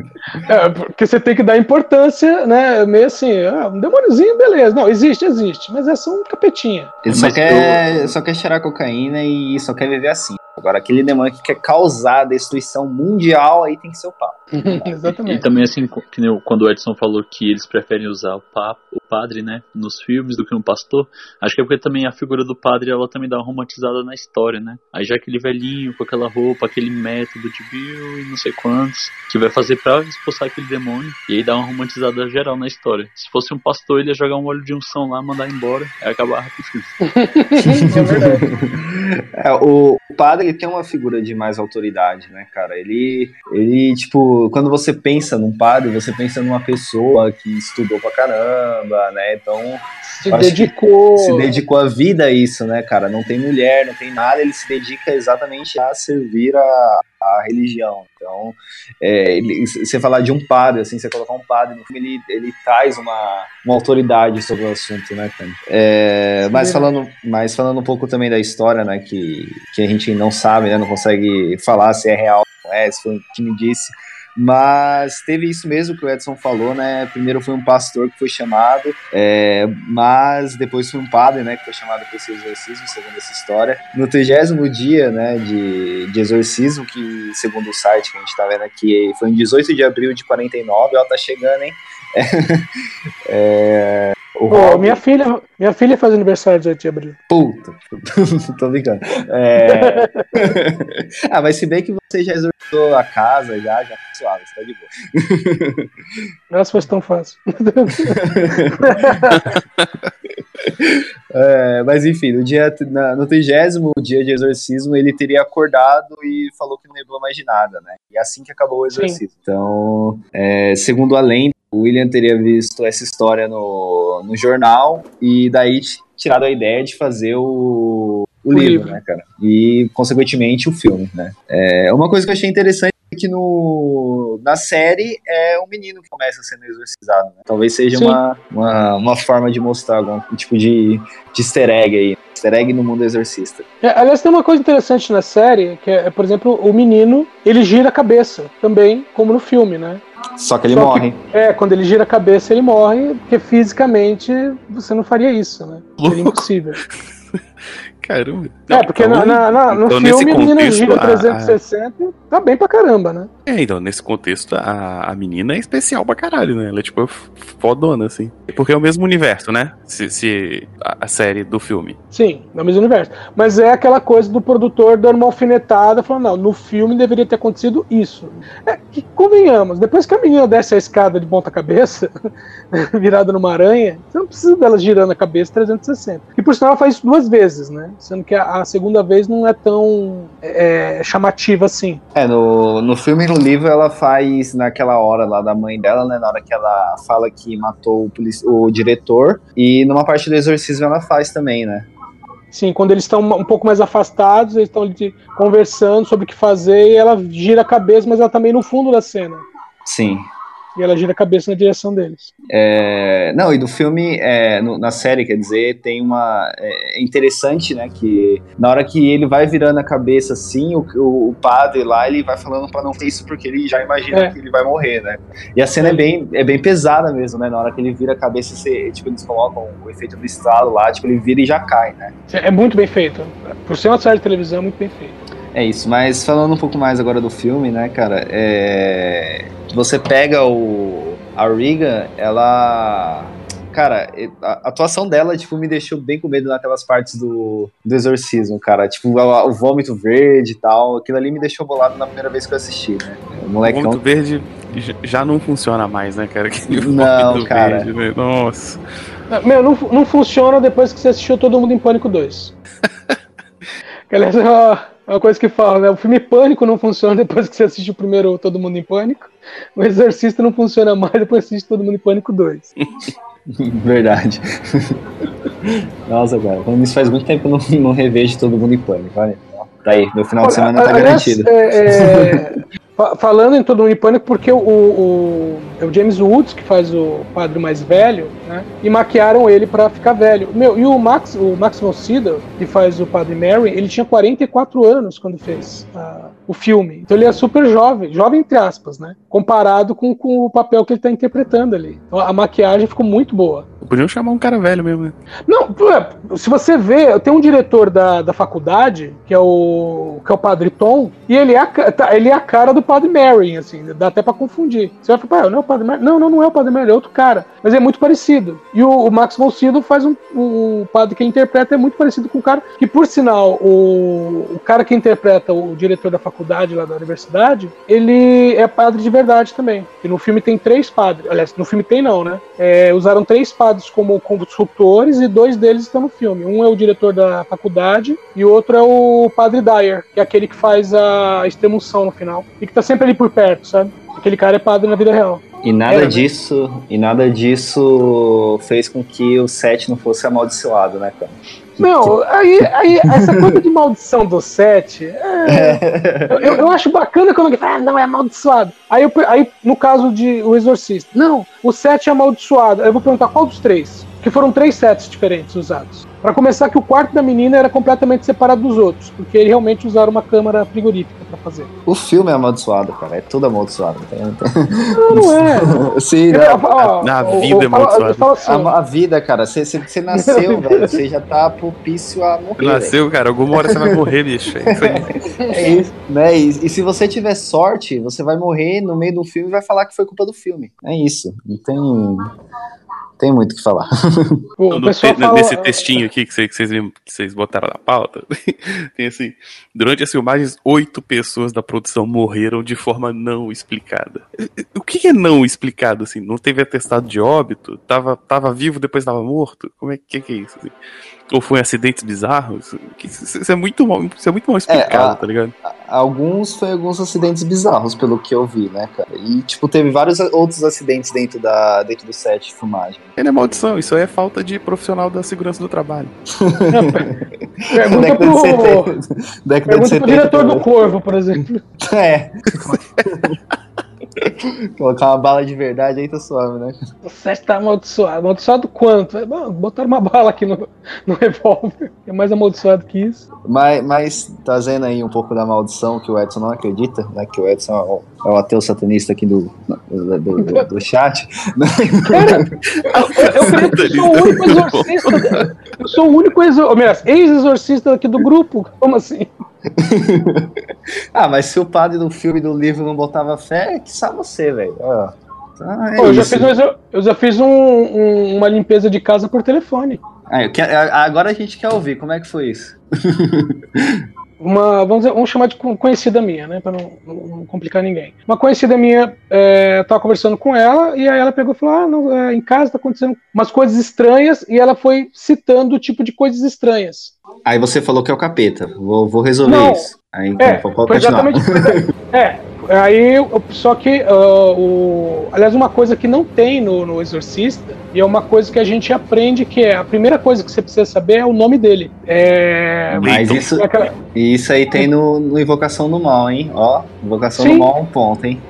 É, porque você tem que dar importância, né? Meio assim, ah, um demôniozinho, beleza. Não, existe, existe, mas é só um capetinha. Ele só quer, eu... só quer cheirar cocaína e só quer viver assim. Agora, aquele demônio que quer causar destruição mundial, aí tem que ser o Papa. Exatamente. E, e, também, assim, quando o Edson falou que eles preferem usar o, papa, o padre, né, nos filmes do que um pastor, acho que é porque também a figura do padre, ela também dá uma romantizada na história, né? Aí já aquele velhinho com aquela roupa, aquele método de Bill e não sei quantos, que vai fazer pra expulsar aquele demônio, e aí dá uma romantizada geral na história. Se fosse um pastor, ele ia jogar um óleo de unção lá, mandar embora, e acabar rapidinho. é. É, o padre, ele tem uma figura de mais autoridade, né, cara? Ele, ele, tipo, quando você pensa num padre, você pensa numa pessoa que estudou pra caramba, né? Então. Se dedicou. Se dedicou a vida a isso, né, cara? Não tem mulher, não tem nada, ele se dedica exatamente a servir a, a religião. Então, é, ele, você falar de um padre, assim, você colocar um padre no filme, ele, ele traz uma, uma autoridade sobre o assunto, né, cara? É, mas, falando, mas falando um pouco também da história, né, que, que a gente não sabe, né, não consegue falar se é real ou não é, se foi o que me disse. Mas teve isso mesmo que o Edson falou, né? Primeiro foi um pastor que foi chamado, é, mas depois foi um padre, né? Que foi chamado para esse exorcismo, segundo essa história. No trigésimo dia, né? De, de exorcismo, que segundo o site que a gente tá vendo aqui, foi em 18 de abril de 49, ela tá chegando, hein? É, Minha filha, minha filha faz aniversário 18 de abril. Puta, tô brincando. É... ah, mas se bem que você já exortou a casa, já, já tá suave, você tá de boa. Nossa, fosse tão fácil. é, mas enfim, no dia na, no trigésimo dia de exorcismo, ele teria acordado e falou que não lembrou mais de nada, né? E é assim que acabou o exorcismo. Sim. Então, é, segundo a lenda, o William teria visto essa história no, no jornal e daí tirado a ideia de fazer o, o, o livro, livro, né, cara? E, consequentemente, o filme, né? É, uma coisa que eu achei interessante que no, na série é um menino que começa sendo exorcizado, né? Talvez seja uma, uma, uma, forma de mostrar algum tipo de, de easter egg aí. Easter egg no mundo exorcista. É, aliás, tem uma coisa interessante na série, que é, por exemplo, o menino, ele gira a cabeça também, como no filme, né? Só que ele Só morre. Que, é, quando ele gira a cabeça, ele morre, porque fisicamente você não faria isso, né? Seria impossível. Caramba. Não, é, porque então, na, na, no então, filme a menina gira 360 a... tá bem pra caramba, né? É, então, nesse contexto, a, a menina é especial pra caralho, né? Ela é tipo fodona, assim. Porque é o mesmo universo, né? Se, se a, a, série do filme. Sim, é o mesmo universo. Mas é aquela coisa do produtor dando uma alfinetada, falando, não, no filme deveria ter acontecido isso. É, que convenhamos, depois que a menina desce a escada de ponta cabeça, virada numa aranha, você não precisa dela girando a cabeça 360. E por sinal ela faz isso duas vezes, né? Sendo que a, a segunda vez não é tão é, chamativa assim. É, no, no filme e no livro ela faz naquela hora lá da mãe dela, né? Na hora que ela fala que matou o, o diretor. E numa parte do exorcismo ela faz também, né? Sim, quando eles estão um pouco mais afastados, eles estão conversando sobre o que fazer e ela gira a cabeça, mas ela também tá no fundo da cena. Sim. E ela gira a cabeça na direção deles. É, não, e do filme, é, no- na série, quer dizer, tem uma. É é interessante, né? Que na hora que ele vai virando a cabeça assim, o, o, o padre lá, ele vai falando pra não ter isso, porque ele já imagina É. que ele vai morrer, né? E a cena é bem, é bem pesada mesmo, né? Na hora que ele vira a cabeça, você, tipo, eles colocam o efeito do estralo lá, tipo, ele vira e já cai, né? É muito bem feito. Por ser uma série de televisão, é muito bem feito. É isso, mas falando um pouco mais agora do filme, né, cara, é... você pega o... a Riga, ela... Cara, a atuação dela, tipo, me deixou bem com medo naquelas partes do, do exorcismo, cara. Tipo, o, o vômito verde e tal. Aquilo ali me deixou bolado na primeira vez que eu assisti, né? O molecão. vômito verde já não funciona mais, né, cara? Aquele Não, cara. verde, né? Nossa. Meu, não, não funciona depois que você assistiu Todo Mundo em Pânico 2. Que, aliás, é uma, é uma coisa que fala, né? O filme Pânico não funciona depois que você assiste o primeiro Todo Mundo em Pânico. O Exorcista não funciona mais depois assiste Todo Mundo em Pânico 2. Verdade. Nossa, cara. Falando isso faz muito tempo que eu não, não revejo todo mundo em pânico. Olha. Tá aí, meu final de semana tá Aliás, garantido. é, é, falando em Todo Mundo em Pânico, porque o, o- é o James Woods que faz o padre mais velho, né? E maquiaram ele pra ficar velho. Meu, e o Max, o Max von Sydow, que faz o padre Mary, ele tinha 44 anos quando fez ah, o filme. Então ele é super jovem, jovem entre aspas, né? Comparado com, com o papel que ele tá interpretando ali. Então, a maquiagem ficou muito boa. Podiam chamar um cara velho mesmo, né? Não, é, se você vê, tem um diretor da, da faculdade, que é o que é o Padre Tom, e ele é a, tá, ele é a cara do Padre Mary, assim, dá até pra confundir. Você vai falar, pá, não é o Padre Mary? Não, não, não é o Padre Mary, é outro cara. Mas é muito parecido. E o, o Max von Sydow faz um, o padre que interpreta é muito parecido com o cara, que por sinal, o, o cara que interpreta o diretor da faculdade lá da universidade, ele é padre de verdade também. E no filme tem três padres, aliás, no filme tem não, né? É, usaram três padres como construtores e dois deles estão no filme. Um é o diretor da faculdade e o outro é o padre Dyer, que é aquele que faz a extremunção no final e que tá sempre ali por perto, sabe? Aquele cara é padre na vida real. E nada Era, né? disso, e nada disso fez com que o set não fosse amaldiçoado, né, cara? Não, aí, aí essa coisa de maldição do set, é, eu, eu acho bacana quando alguém fala, ah, não, é amaldiçoado. Aí, eu aí, no caso de O Exorcista, não, o set é amaldiçoado. Aí eu vou perguntar qual dos três? Que foram três sets diferentes usados. Pra começar, que o quarto da menina era completamente separado dos outros, porque eles realmente usaram uma câmara frigorífica pra fazer. O filme é amaldiçoado, cara. É tudo amaldiçoado. Não, não é. Sim, Eu- não. ó, a ó, vida é amaldiçoada. falo assim, A, a vida, cara, você, nasceu, velho. Você já tá propício a morrer. Nasceu, cara, alguma hora você vai morrer, bicho. É. É isso, né? E, e se você tiver sorte, você vai morrer no meio do filme e vai falar que foi culpa do filme. É isso. Não tem, tem muito o que falar. o No pessoal te- fala, nesse textinho aqui que vocês, que vocês, que vocês botaram na pauta, tem assim: durante as filmagens, oito pessoas da produção morreram de forma não explicada. O que que é não explicado? Assim, não teve atestado de óbito? Tava, tava vivo depois tava morto? Como é que, que é isso? assim? Ou foi acidentes bizarros? Que Isso, isso é muito mal, isso é muito mal explicado, a- tá ligado? Alguns foi alguns acidentes bizarros, pelo que eu vi, né, cara? E, tipo, teve vários outros acidentes dentro, da, dentro do set de filmagem. É não é maldição, isso aí é falta de profissional da segurança do trabalho. pergunta pro, 70. Década de pergunta pro 70. diretor do Corvo, por exemplo. É. Colocar uma bala de verdade aí tá suave, né? O set tá amaldiçoado. Amaldiçoado quanto? É, bom, botaram uma bala aqui no, no revólver. É mais amaldiçoado que isso. Mas, mas trazendo aí um pouco da maldição que o Edson não acredita, né? Que o Edson é o, é o ateu satanista aqui do, do, do, do- do chat. Cara, eu, eu eu sou o único exorcista. Eu sou o único ex-exorcista aqui do grupo. Como assim? ah, mas se o padre do filme e do livro não botava fé, que sabe você, velho. Então é eu, já fiz, exor- eu já fiz um- um- uma limpeza de casa por telefone. Ah, eu quero- agora a gente quer ouvir, como é que foi isso? Uma, vamos, dizer, vamos chamar de con- conhecida minha, né? Pra não, não- complicar ninguém. Uma conhecida minha, é, tava conversando com ela, e aí ela pegou e falou: Ah, não, é, em casa tá acontecendo umas coisas estranhas, e ela foi citando o tipo de coisas estranhas. Aí você falou que é o capeta. Vou, vou resolver Não. isso. Aí, então, É, pode continuar. exatamente. é, aí, eu- só que, ah, o, aliás, uma coisa que não tem no, no Exorcista, e é uma coisa que a gente aprende que é a primeira coisa que você precisa saber é o nome dele. É. Mas isso, é aquela- isso aí tem no, no Invocação do Mal, hein? Ó, Invocação Sim. do Mal é um ponto, hein?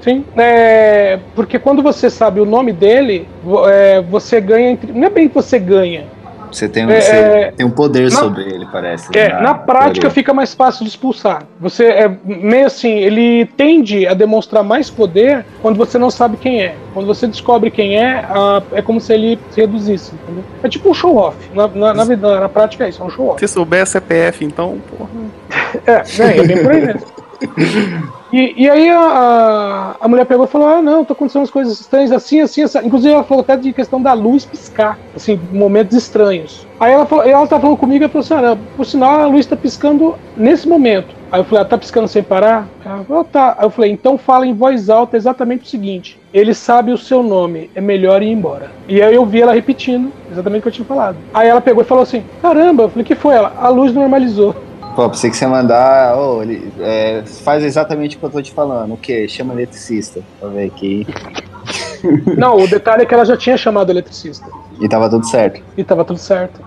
Sim. É, porque quando você sabe o nome dele, é, você ganha. entre- Não é bem que você ganha. Você tem, um- É, você é, tem um poder na- sobre ele, parece. É, na na prática teoria. fica mais fácil de expulsar. Você é meio assim, ele tende a demonstrar mais poder quando você não sabe quem é. Quando você descobre quem é, ah, é como se ele se reduzisse. entendeu? É tipo um show-off. Na, na, na, vida- na prática é isso, é um show-off. Se souber CPF, então, porra. É, né, é bem por aí mesmo. E, e aí a, a, mulher pegou e falou: Ah, não, tô acontecendo umas coisas estranhas assim, assim, assim. Inclusive ela falou até de questão da luz piscar, assim, momentos estranhos. Aí ela falou, ela tá falando comigo e falou assim: ah, por sinal, a luz tá piscando nesse momento. Aí eu falei, ah, tá piscando sem parar? Ela falou, tá. Aí eu falei, então fala em voz alta exatamente o seguinte: ele sabe o seu nome, é melhor ir embora. E aí eu vi ela repetindo exatamente o que eu tinha falado. Aí ela pegou e falou assim: caramba, eu falei, que foi ela? A luz normalizou. Pô, pensei que você mandar. ô, ele, é, faz exatamente o que eu tô te falando. O quê? Chama eletricista. Pra ver aqui. Não, o detalhe é que ela já tinha chamado eletricista. E tava tudo certo. E tava tudo certo.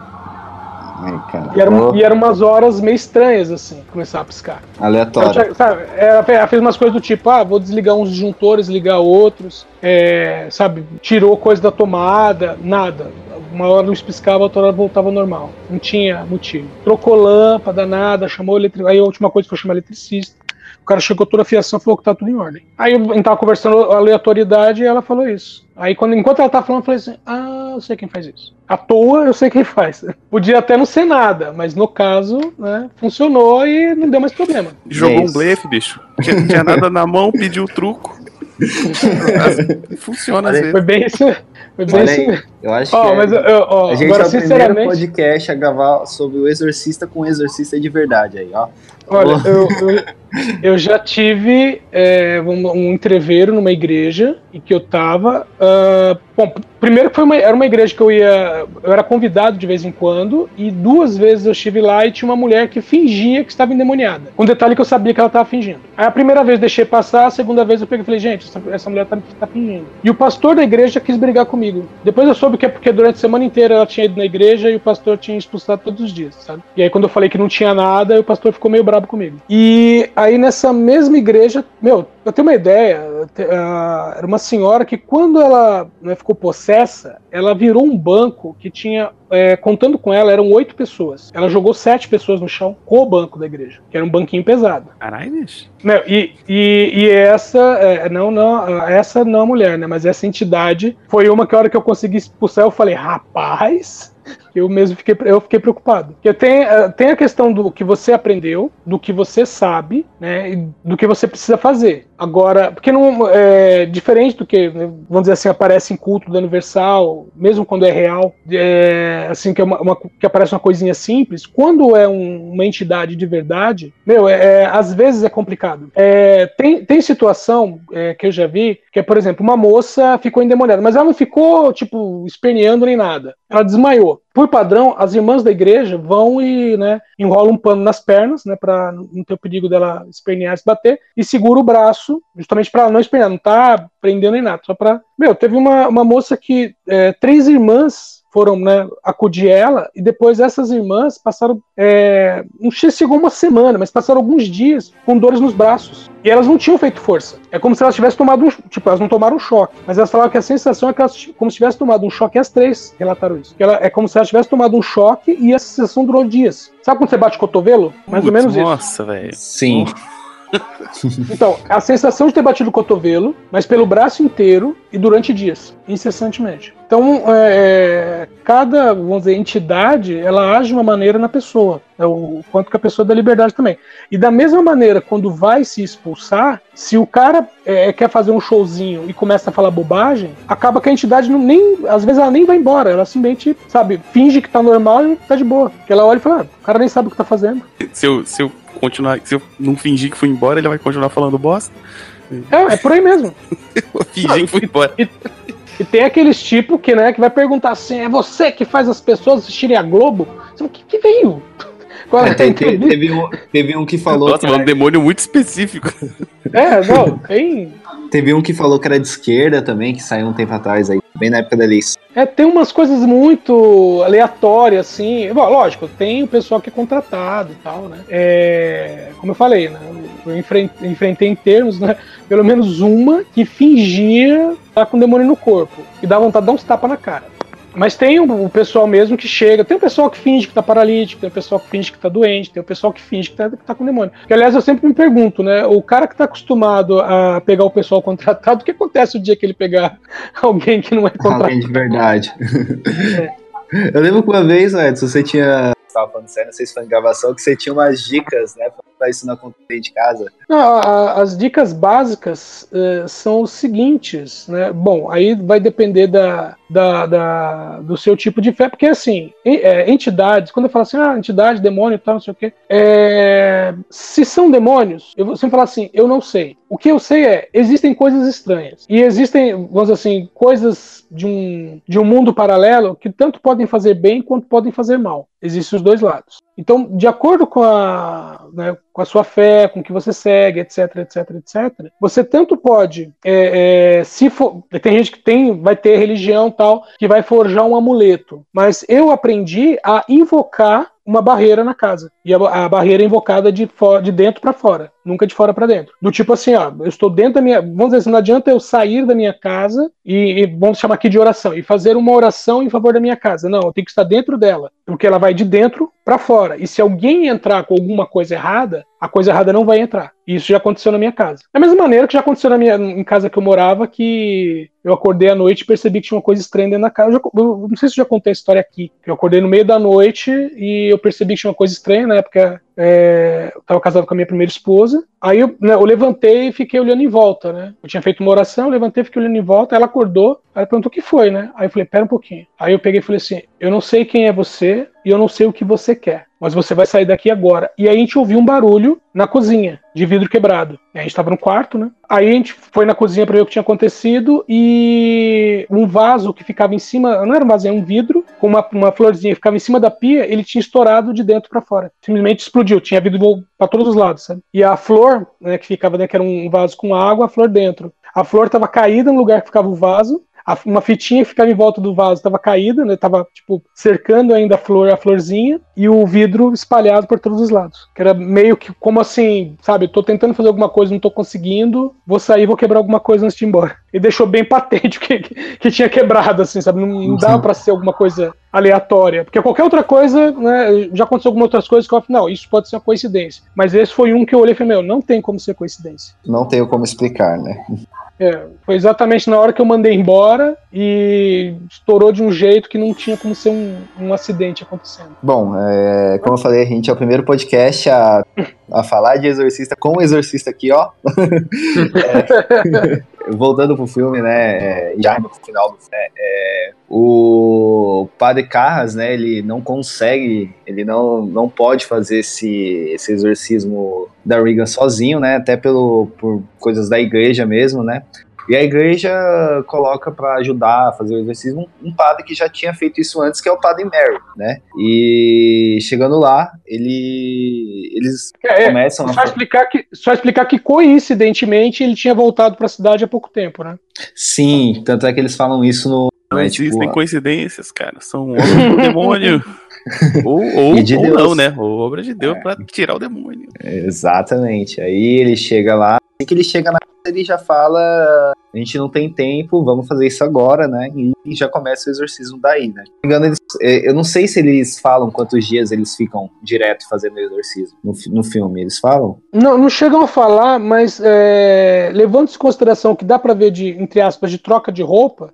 Ai. E, era, e eram umas horas meio estranhas, assim, começar a piscar. Ela, Aleatório. tinha- sabe, ela ela fez umas coisas do tipo, ah, vou desligar uns disjuntores, ligar outros, é, sabe, tirou coisa da tomada, nada. Uma hora a luz piscava, outra hora voltava ao normal. Não tinha motivo. Trocou lâmpada, nada, chamou eletricista. Aí a última coisa foi chamar eletricista. O cara chegou toda a fiação e falou que tá tudo em ordem. Aí a gente tava conversando aleatoriedade e ela falou isso. Aí quando, enquanto ela tava falando, eu falei assim: Ah, eu sei quem faz isso. À toa eu sei quem faz. Podia até não ser nada, mas no caso, né, funcionou e não deu mais problema. Jogou um blefe, bicho. Tinha, tinha nada na mão, pediu o truco. Assim, Funciona vezes. Foi bem isso. Foi bem Olha isso. aí, eu acho Ó, que é- mas eu- eu- ó, a gente agora é o primeiro podcast a gravar sobre o exorcista com o exorcista de verdade aí, ó. olha, eu, eu, eu já tive é, um, um entreveiro numa igreja em que eu tava. ah, bom, primeiro foi uma, era uma igreja que eu ia. Eu era convidado de vez em quando, e duas vezes eu estive lá e tinha uma mulher que fingia que estava endemoniada. Com detalhe que eu sabia que ela estava fingindo. Aí a primeira vez eu deixei passar, a segunda vez eu peguei e falei, gente, essa, essa mulher tá, tá fingindo. E o pastor da igreja quis brigar comigo. Depois eu soube que é porque durante a semana inteira ela tinha ido na igreja e o pastor tinha expulsado todos os dias, sabe? E aí quando eu falei que não tinha nada, o pastor ficou meio brabo comigo. E aí nessa mesma igreja, meu, eu tenho uma ideia, ah, era uma senhora que quando ela né, ficou possessa, ela virou um banco que tinha, é, contando com ela, eram oito pessoas. Ela jogou sete pessoas no chão com o banco da igreja, que era um banquinho pesado. Caralho, bicho. Não, e, e, e essa, é, não, não, essa não é a mulher, né? Mas essa entidade foi uma que a hora que eu consegui expulsar, eu falei, rapaz, eu mesmo fiquei, eu fiquei preocupado. Porque tem, eh, tem a questão do que você aprendeu, do que você sabe, né? E do que você precisa fazer. Agora, porque não é diferente do que, vamos dizer assim, aparece em culto do Universal, mesmo quando é real, é, assim, que, é uma, uma- que aparece uma coisinha simples, quando é um- uma entidade de verdade, meu, é, é, às vezes é complicado. É, tem, tem situação é, que eu já vi, que é, por exemplo, uma moça ficou endemoniada, mas ela não ficou, tipo, esperneando nem nada. Ela desmaiou. Por padrão, as irmãs da igreja vão e né, enrolam um pano nas pernas, né, para não ter o perigo dela espernear e se bater, e segura o braço, justamente para não espernear, não tá prendendo nem nada, só para. Meu, teve uma, uma moça que é, três irmãs foram né, acudir ela, e depois essas irmãs passaram, é, não sei se chegou uma semana, mas passaram alguns dias com dores nos braços. E elas não tinham feito força. É como se elas tivessem tomado um. Tipo, elas não tomaram um choque. Mas elas falaram que a sensação é que elas, como se tivessem tomado um choque, as três relataram isso. Que ela, é como se elas tivessem tomado um choque e a sensação durou dias. Sabe quando você bate o cotovelo? Mais ou Putz, menos isso. Nossa, velho. Sim. Então, a sensação de ter batido o cotovelo, mas pelo braço inteiro e durante dias, incessantemente. Então, é, cada, vamos dizer, entidade, ela age de uma maneira na pessoa, é o quanto que a pessoa dá liberdade também. E da mesma maneira, quando vai se expulsar, se o cara é, quer fazer um showzinho e começa a falar bobagem, acaba que a entidade não, nem, às vezes ela nem vai embora, ela simplesmente, sabe, finge que tá normal e tá de boa. Porque ela olha e fala, ah, o cara nem sabe o que tá fazendo. Se eu, se eu continuar, se eu não fingir que fui embora, ele vai continuar falando bosta. É, é por aí mesmo. Eu fingi que fui embora. E tem aqueles tipo que, né, que vai perguntar assim: é você que faz as pessoas assistirem a Globo? Você fala, O que, que veio? Qual É, tem- tem- teve, um, teve um que falou Nossa, que mano, um era, demônio muito específico. é, não, tem. teve um que falou que era de esquerda também, que saiu um tempo atrás aí, bem na época da eleição. É, tem umas coisas muito aleatórias, assim. Bom, lógico, tem o pessoal que é contratado e tal, né? É, como eu falei, né? Eu enfren- enfrentei em termos, né? pelo menos uma que fingia estar com o demônio no corpo e dá vontade de dar uns tapas na cara. Mas tem o, o pessoal mesmo que chega, tem o pessoal que finge que tá paralítico, tem o pessoal que finge que tá doente, tem o pessoal que finge que tá, que tá com demônio. Que aliás eu sempre me pergunto, né? O cara que tá acostumado a pegar o pessoal contratado, o que acontece o dia que ele pegar alguém que não é contratado? Alguém de verdade. Eu lembro que uma vez, Edson, você tinha. Você tava falando sério, não sei se foi em gravação, que você tinha umas dicas, né, pra isso não acontecer de casa. As dicas básicas eh, são os seguintes, né? Bom, aí vai depender da, da, da- do seu tipo de fé, porque assim, eh, entidades, quando eu falo assim, ah, entidade, demônio e tal, não sei o quê, eh, se são demônios, eu vou sempre falar assim, eu não sei. O que eu sei é, existem coisas estranhas. E existem, vamos dizer assim, coisas de um, de um mundo paralelo que tanto podem fazer bem quanto podem fazer mal. Existem os dois lados. Então, de acordo com a, né, com a sua fé, com o que você segue, etc, etc, etc, você tanto pode, é, é, se for, tem gente que tem, vai ter religião tal, que vai forjar um amuleto, mas eu aprendi a invocar uma barreira na casa. E a, a barreira é invocada de, de dentro para fora, nunca de fora para dentro. Do tipo assim, ó, eu estou dentro da minha. Vamos dizer assim, não adianta eu sair da minha casa e, e vamos chamar aqui de oração, e fazer uma oração em favor da minha casa. Não, eu tenho que estar dentro dela, porque ela vai de dentro para fora. E se alguém entrar com alguma coisa errada, a coisa errada não vai entrar. E isso já aconteceu na minha casa. Da mesma maneira que já aconteceu na minha, em casa que eu morava, que eu acordei à noite e percebi que tinha uma coisa estranha dentro da casa. Eu, já- eu não sei se eu já contei a história aqui. Eu acordei no meio da noite e eu percebi que tinha uma coisa estranha. Na época, é, eu estava casado com a minha primeira esposa. Aí eu, né, eu levantei e fiquei olhando em volta, né? Eu tinha feito uma oração, levantei fiquei olhando em volta. Ela acordou, ela perguntou o que foi, né? Aí eu falei, pera um pouquinho. Aí eu peguei e falei assim: eu não sei quem é você e eu não sei o que você quer, mas você vai sair daqui agora. E aí a gente ouviu um barulho na cozinha, de vidro quebrado. A gente estava no quarto, né? Aí a gente foi na cozinha para ver o que tinha acontecido e um vaso que ficava em cima, não era um vaso, era um vidro, com uma, uma florzinha que ficava em cima da pia, ele tinha estourado de dentro para fora. Simplesmente explodiu, tinha vidro para todos os lados, sabe? E a flor, né, que ficava dentro, que era um vaso com água, a flor dentro. A flor estava caída no lugar que ficava o vaso, uma fitinha que ficava em volta do vaso estava caída, né? Tava tipo cercando ainda a flor, a florzinha e o vidro espalhado por todos os lados. Que era meio que como assim, sabe? Tô tentando fazer alguma coisa, não tô conseguindo, vou sair, vou quebrar alguma coisa antes de ir embora. E deixou bem patente que, que, tinha quebrado, assim, sabe? Não, não dava para ser alguma coisa aleatória, porque qualquer outra coisa, né? Já aconteceu algumas outras coisas que eu falei, não, isso pode ser uma coincidência. Mas esse foi um que eu olhei e falei, meu, não tem como ser coincidência. Não tenho como explicar, né? É, foi exatamente na hora que eu mandei embora e estourou de um jeito que não tinha como ser um, um acidente acontecendo. Bom, é, como eu falei, a gente é o primeiro podcast a, a falar de exorcista com o exorcista aqui, ó. É, voltando pro filme, né? é, já no final do filme, é, o padre Carras, né? Ele não consegue, ele não, não pode fazer esse, esse exorcismo da Regan sozinho, né? Até pelo, por coisas da igreja mesmo, né? E a igreja coloca para ajudar a fazer o exorcismo um padre que já tinha feito isso antes, que é o padre Mary, né? E chegando lá, ele eles É, começam só a explicar que só explicar que coincidentemente ele tinha voltado para a cidade há pouco tempo, né? Sim, tanto é que eles falam isso no Não né, existem tipo, coincidências, cara. São obras do demônio. ou ou, de ou Deus. não, né? Ou obra de Deus pra tirar o demônio. Exatamente. Aí ele chega lá, assim que ele chega na casa, ele já fala: a gente não tem tempo, vamos fazer isso agora, né? E já começa o exorcismo daí, né? Se engano, eles- eh, eu não sei se eles falam quantos dias eles ficam direto fazendo o exorcismo no, no filme. Eles falam? Não, não chegam a falar, mas é, levando em consideração que dá para ver de, entre aspas, de troca de roupa,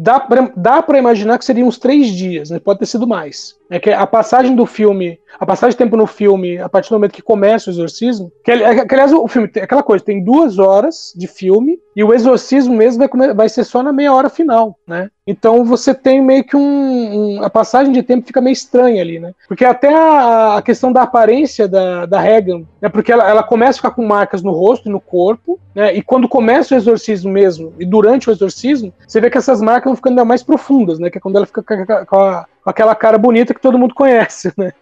dá dá para imaginar que seriam uns três dias, né? Pode ter sido mais. É que a passagem do filme, a passagem de tempo no filme, a partir do momento que começa o exorcismo, que, ali- que, aliás o filme tem aquela coisa, tem duas horas de filme e o exorcismo mesmo vai, vai ser só na meia hora final, né? Então você tem meio que um, um- a passagem de tempo fica meio estranha ali, né? Porque até a, a questão da aparência da, da Regan, né? Porque ela, ela começa a ficar com marcas no rosto e no corpo, né? E quando começa o exorcismo mesmo e durante o exorcismo, você vê que essas marcas vão ficando ainda mais profundas, né? Que é quando ela fica com, a- com aquela cara bonita que todo mundo conhece, né?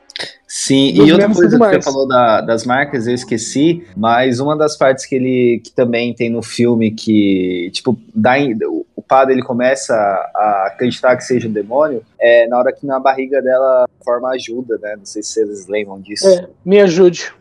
Sim, Dos e outra coisa que você falou da- das marcas, eu esqueci, mas uma das partes que ele que também tem no filme que, tipo, dá em- o padre ele começa a acreditar que seja um demônio, é na hora que na barriga dela forma ajuda, né? Não sei se vocês lembram disso. É, me ajude.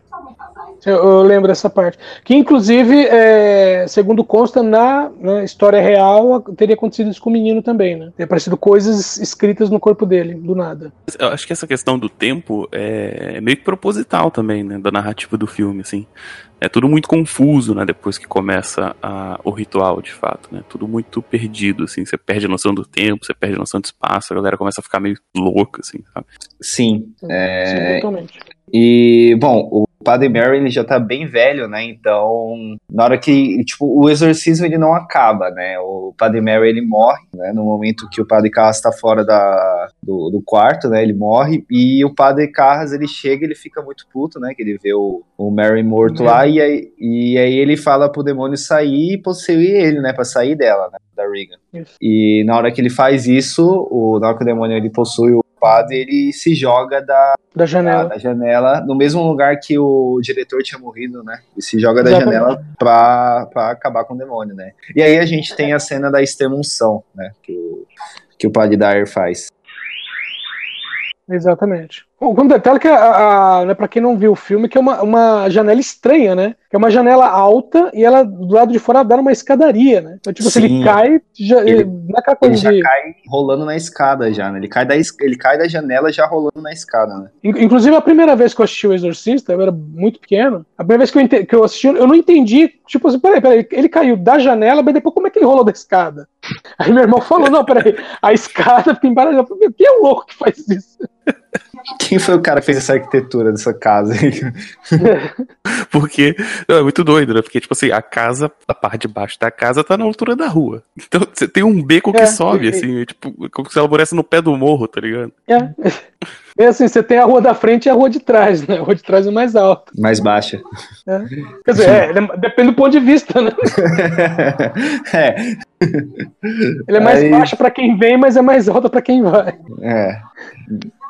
Eu, eu lembro dessa parte. Que, inclusive, é, segundo consta, na, na história real, teria acontecido isso com o menino também, né? Teria aparecido coisas escritas no corpo dele, do nada. Eu acho que essa questão do tempo é meio que proposital também, né? Da narrativa do filme, assim. É tudo muito confuso, né? Depois que começa a, o ritual, de fato, né? Tudo muito perdido, assim. Você perde a noção do tempo, você perde a noção do espaço, a galera começa a ficar meio louca, assim, sabe? Sim. É... Sim, totalmente. E, bom, o Padre Mary ele já tá bem velho, né? Então, na hora que, tipo, o exorcismo ele não acaba, né? O Padre Mary ele morre, né? No momento que o Padre Carras tá fora da, do, do quarto, né? Ele morre e o Padre Carras ele chega, ele fica muito puto, né? Que ele vê o, o Mary morto Uhum. lá e aí, e aí ele fala pro demônio sair e possuir ele, né? Pra sair dela, né? Da Regan. Isso. E na hora que ele faz isso, o, na hora que o demônio ele possui o padre, ele se joga da, Da da, janela. da janela, no mesmo lugar que o diretor tinha morrido, né? E se joga da Exatamente. janela pra, pra acabar com o demônio, né? E aí a gente tem a cena da extremunção, né? Que o, que o padre Dyer faz. Exatamente. O um detalhe que, a, a, né, pra quem não viu o filme, que é uma, uma janela estranha, né? Que é uma janela alta e ela do lado de fora dá uma escadaria, né? Então, tipo, se Sim. ele cai, já, Ele- não é aquela Ele coisa já de. cai rolando na escada já, né? Ele cai da, ele cai da janela já rolando na escada, né? In- Inclusive, a primeira vez que eu assisti o Exorcista, eu era muito pequeno. A primeira vez que eu, que eu assisti, eu não entendi. Tipo assim, peraí, peraí, ele caiu da janela, mas depois como é que ele rolou da escada? Aí meu irmão falou: não, peraí, a escada fica embaixo. Eu falei, Quem é o louco que faz isso? Quem foi o cara que fez essa arquitetura dessa casa? Porque não, é muito doido, né? Porque, tipo assim, a casa, a parte de baixo da casa tá na altura da rua. Então você tem um beco que É, sobe, e- assim, é tipo, como se ela moresse no pé do morro, tá ligado? É. É assim, você tem a rua da frente e a rua de trás, né? A rua de trás é mais alta. Mais baixa. Quer dizer, é, é- depende do ponto de vista, né? é, Ele é mais Aí- baixo pra quem vem, mas é mais alto pra quem vai. É.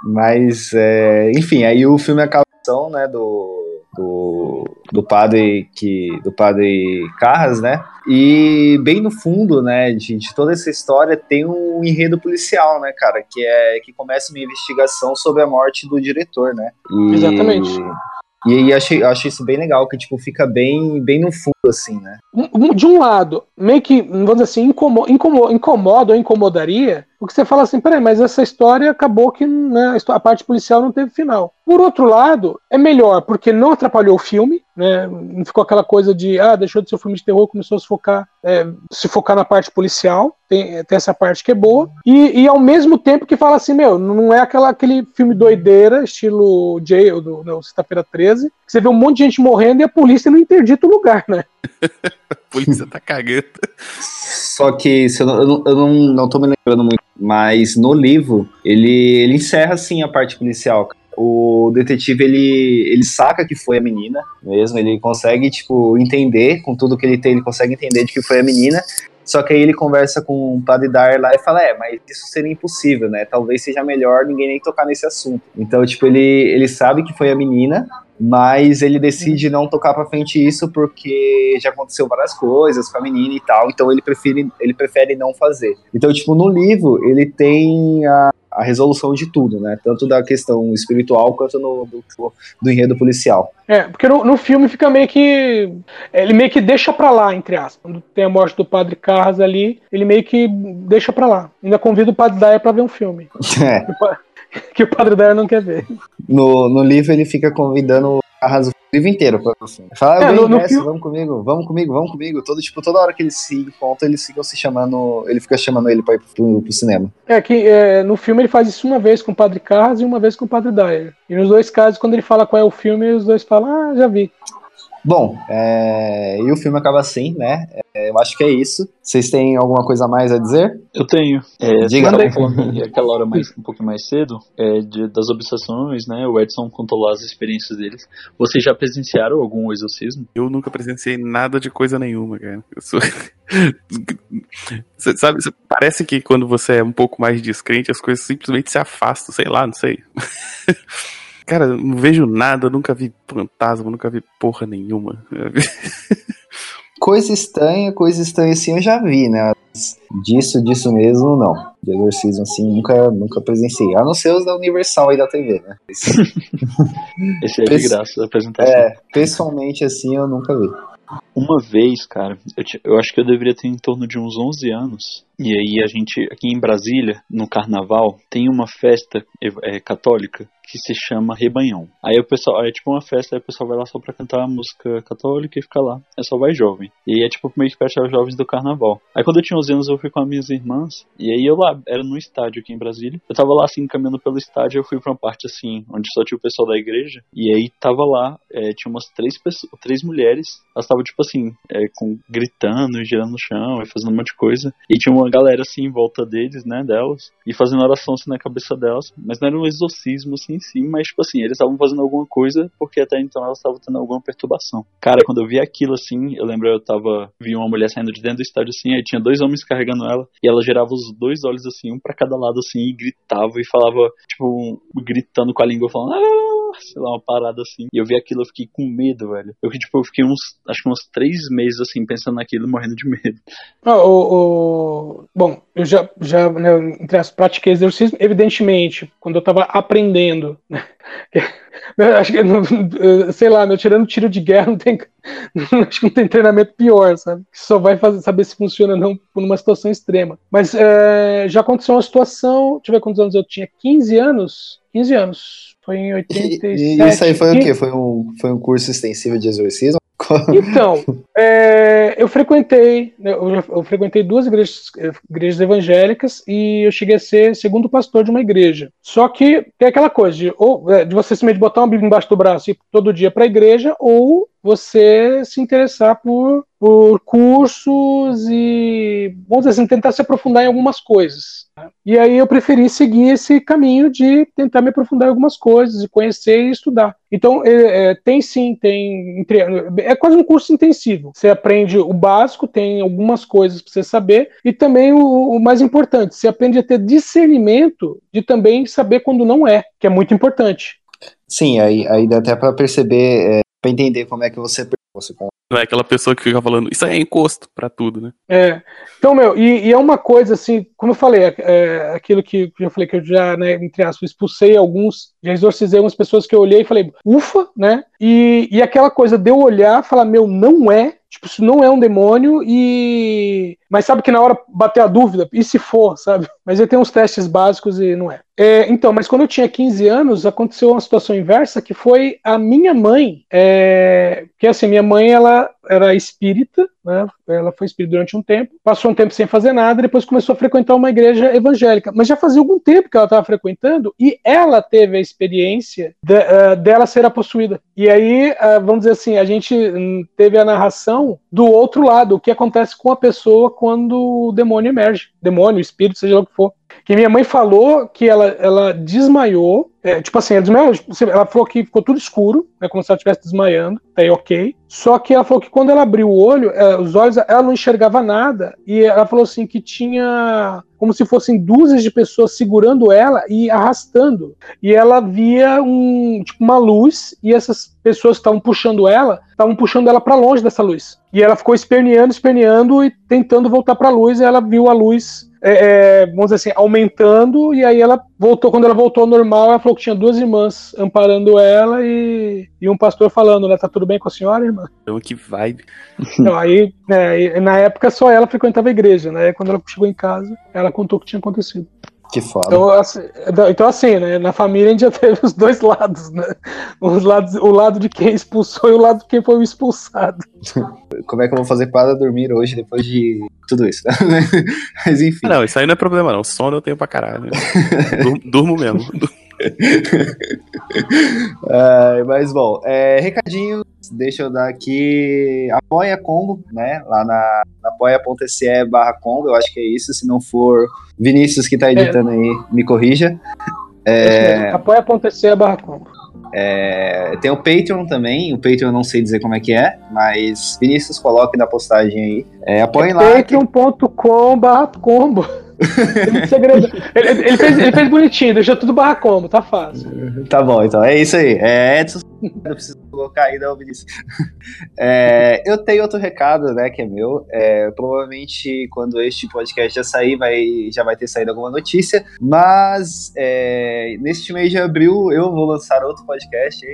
Mas, é, enfim, aí o filme acaba né, do, do, do padre que do padre Carras, né? E bem no fundo, né, de, de toda essa história tem um enredo policial, né, cara, que é que começa uma investigação sobre a morte do diretor, né? E- Exatamente. E aí achei, eu achei isso bem legal, que tipo fica bem bem no fundo assim, né? De um lado, meio que, vamos dizer assim, incomo- incomo- incomoda ou incomodaria, porque você fala assim, peraí, mas essa história acabou que né, a parte policial não teve final. Por outro lado, é melhor, porque não atrapalhou o filme, né? Não ficou aquela coisa de, ah, deixou de ser um filme de terror, começou a se focar, é, se focar na parte policial, tem, tem essa parte que é boa, e, e ao mesmo tempo que fala assim, meu, não é aquela, aquele filme doideira, estilo Jail, do não, Sexta-feira 13, que você vê um monte de gente morrendo e a polícia não interdita o lugar, né? A polícia tá cagando. Só que eu, não, eu, não, não, tô me lembrando muito, mas no livro ele, ele encerra assim a parte policial. O detetive ele, ele saca que foi a menina mesmo, ele consegue tipo entender com tudo que ele tem, ele consegue entender de que foi a menina. Só que aí ele conversa com o padre Dar lá e fala: É, mas isso seria impossível, né? Talvez seja melhor ninguém nem tocar nesse assunto. Então, tipo, ele, ele sabe que foi a menina, mas ele decide não tocar pra frente isso porque já aconteceu várias coisas com a menina e tal, então ele prefere, ele prefere não fazer. Então, tipo, no livro, ele tem a, a resolução de tudo, né? Tanto da questão espiritual quanto no, do, do enredo policial. É, porque no, no filme fica meio que. Ele meio que deixa pra lá, entre aspas. Quando tem a morte do padre Carras ali, ele meio que deixa pra lá. Ainda convida o padre Dyer pra ver um filme. É, Que o padre Dyer não quer ver. no, no livro, ele fica convidando a razão o livro inteiro pra você. Fala, É, vem, no- no mestre, filme- vamos comigo, vamos comigo, vamos comigo. Todo, tipo, toda hora que eles se encontram, eles ficam se chamando, ele fica chamando ele pra ir pro, pro cinema. É que é, no filme ele faz isso uma vez com o padre Carras e uma vez com o padre Dyer. E nos dois casos, quando ele fala qual é o filme, os dois falam, ah, já vi. Bom, é, e o filme acaba assim, né? É, eu acho que é isso. Vocês têm alguma coisa a mais a dizer? Eu tenho. É, Diga. Diga. falando aquela hora mais, um pouco mais cedo, é, de- das obsessões, né? O Edson contou lá as experiências deles. Vocês já presenciaram algum exorcismo? Eu nunca presenciei nada de coisa nenhuma, cara. Eu sou. Cê sabe, cê- parece que quando você é um pouco mais descrente, as coisas simplesmente se afastam, sei lá, não sei. Cara, eu não vejo nada, nunca vi fantasma, nunca vi porra nenhuma. Coisa estranha, coisa estranha assim eu já vi, né? disso, disso mesmo, não. De exorcismo, assim, nunca, nunca presenciei. A não ser os da Universal aí da TV, né? Esse é de graça a apresentação. É, pessoalmente, assim, eu nunca vi. Uma vez, cara, eu, eu acho que eu deveria ter em torno de uns 11 anos. E aí a gente, aqui em Brasília, no carnaval, tem uma festa é, católica que se chama Rebanhão. Aí o pessoal, é tipo uma festa, aí o pessoal vai lá só pra cantar música católica e fica lá. É só vai jovem. E é tipo meio que os jovens do carnaval. Aí quando eu tinha 11 anos eu fui com as minhas irmãs. E aí eu lá, era no estádio aqui em Brasília. Eu tava lá assim, caminhando pelo estádio, eu fui pra uma parte assim, onde só tinha o pessoal da igreja. E aí tava lá, é, tinha umas três pessoas, três mulheres. Elas estavam tipo assim, é, com, gritando e girando no chão e fazendo um monte de coisa. E tinha uma galera assim em volta deles, né, delas. E fazendo oração assim na cabeça delas. Mas não era um exorcismo assim em si, mas tipo assim, eles estavam fazendo alguma coisa porque até então elas estavam tendo alguma perturbação. Cara, quando eu vi aquilo assim, eu lembro eu tava, vi uma mulher saindo de dentro do estádio assim, aí tinha dois homens carregando ela e ela girava os dois olhos assim, um pra cada lado assim, e gritava e falava, tipo, gritando com a língua, falando, ah, sei lá, uma parada assim. E eu vi aquilo, eu fiquei com medo, velho. Eu, tipo, eu fiquei uns, acho que uns três meses assim, pensando naquilo, morrendo de medo. Ah, o, o- Bom, eu já, já né, entre as pratiquei exercício, evidentemente, quando eu estava aprendendo, né, eu acho que, sei lá, meu, tirando tiro de guerra, não tem, acho que não tem treinamento pior, sabe? Que só vai fazer, saber se funciona ou não numa situação extrema. Mas é, já aconteceu uma situação, deixa eu ver quantos anos eu tinha, 15 anos, 15 anos, foi em E, 87. e isso aí foi o E- quê? Foi um, foi um curso extensivo de exorcismo? Então, é, eu frequentei, né, eu, eu frequentei duas igrejas, eh, igrejas evangélicas e eu cheguei a ser segundo pastor de uma igreja. Só que tem aquela coisa de, ou, é, de você simplesmente botar uma Bíblia embaixo do braço e ir todo dia para a igreja, ou você se interessar por, por cursos e, vamos dizer assim, tentar se aprofundar em algumas coisas. né? E aí eu preferi seguir esse caminho de tentar me aprofundar em algumas coisas, e conhecer e estudar. Então, é, é, tem sim, tem. É quase um curso intensivo. Você aprende o básico, tem algumas coisas para você saber, e também o, o mais importante, você aprende a ter discernimento de também saber quando não é, que é muito importante. Sim, aí, aí dá até pra perceber, é, pra entender como é que você, você Não é aquela pessoa que fica falando, isso aí é encosto pra tudo, né? É. Então, meu, e, e é uma coisa assim, como eu falei, é, é, aquilo que eu falei que eu já, né, entre aspas, expulsei alguns, já exorcizei algumas pessoas que eu olhei e falei, ufa, né? E, e aquela coisa de eu olhar e falar, meu, não é, tipo, isso não é um demônio e. Mas sabe que na hora bater a dúvida, e se for, sabe? Mas eu tenho uns testes básicos e não é. É, então, mas quando eu tinha 15 anos, aconteceu uma situação inversa que foi a minha mãe, é, que assim, minha mãe ela era espírita, né? Ela foi espírita durante um tempo, passou um tempo sem fazer nada, depois começou a frequentar uma igreja evangélica. Mas já fazia algum tempo que ela estava frequentando e ela teve a experiência de- eh, dela ser possuída. E aí, ah, vamos dizer assim, a gente hum, teve a narração do outro lado, o que acontece com a pessoa quando o demônio emerge, demônio, espírito, seja lá o que for. Que minha mãe falou que ela, ela desmaiou. é, tipo assim, ela desmaiou. tipo, Ela falou que ficou tudo escuro, né, como se ela estivesse desmaiando. Tá aí, ok. Só que ela falou que quando ela abriu o olho, é, os olhos, ela não enxergava nada. E ela falou assim que tinha como se fossem dúzias de pessoas segurando ela e arrastando. E ela via um, tipo, uma luz, e essas pessoas que estavam puxando ela, estavam puxando ela para longe dessa luz. E ela ficou esperneando, esperneando e tentando voltar para a luz, e ela viu a luz é, é, vamos dizer assim, aumentando, e aí ela voltou, quando ela voltou ao normal, ela falou que tinha duas irmãs amparando ela e, e um pastor falando, né, tá tudo bem com a senhora, irmã? Então, que vibe. Então, aí, e na época só ela frequentava a igreja, né, quando ela chegou em casa, ela contou o que tinha acontecido. Que foda. Então, assim, então, assim, né, na família a gente já teve os dois lados, né, os lados, o lado de quem expulsou e o lado de quem foi o expulsado. Como é que eu vou fazer para dormir hoje depois de tudo isso? Mas enfim. Ah, não, isso aí não é problema, não. Sono eu tenho pra caralho. né? Dur- Durmo mesmo. Mas bom, é, recadinhos, deixa eu dar aqui. Apoia Combo, né? Lá na, na apoia.se barra Combo, eu acho que é isso. Se não for, Vinícius que tá editando aí, me corrija. É... Apoia.se barra combo. É, tem o Patreon também, o Patreon eu não sei dizer como é que é, mas Vinícius coloque na postagem aí. É, apoiem lá. que- Patreon.com barra combo. Tem segredo. Ele, ele fez, ele fez bonitinho, deixou tudo barra combo, tá fácil. Tá bom, então é isso aí. É Edson. Eu preciso colocar aí, não, Vinícius. É, eu tenho outro recado, né, que é meu. É, provavelmente, quando este podcast já sair, vai, já vai ter saído alguma notícia. Mas, é, neste mês de abril, eu vou lançar outro podcast,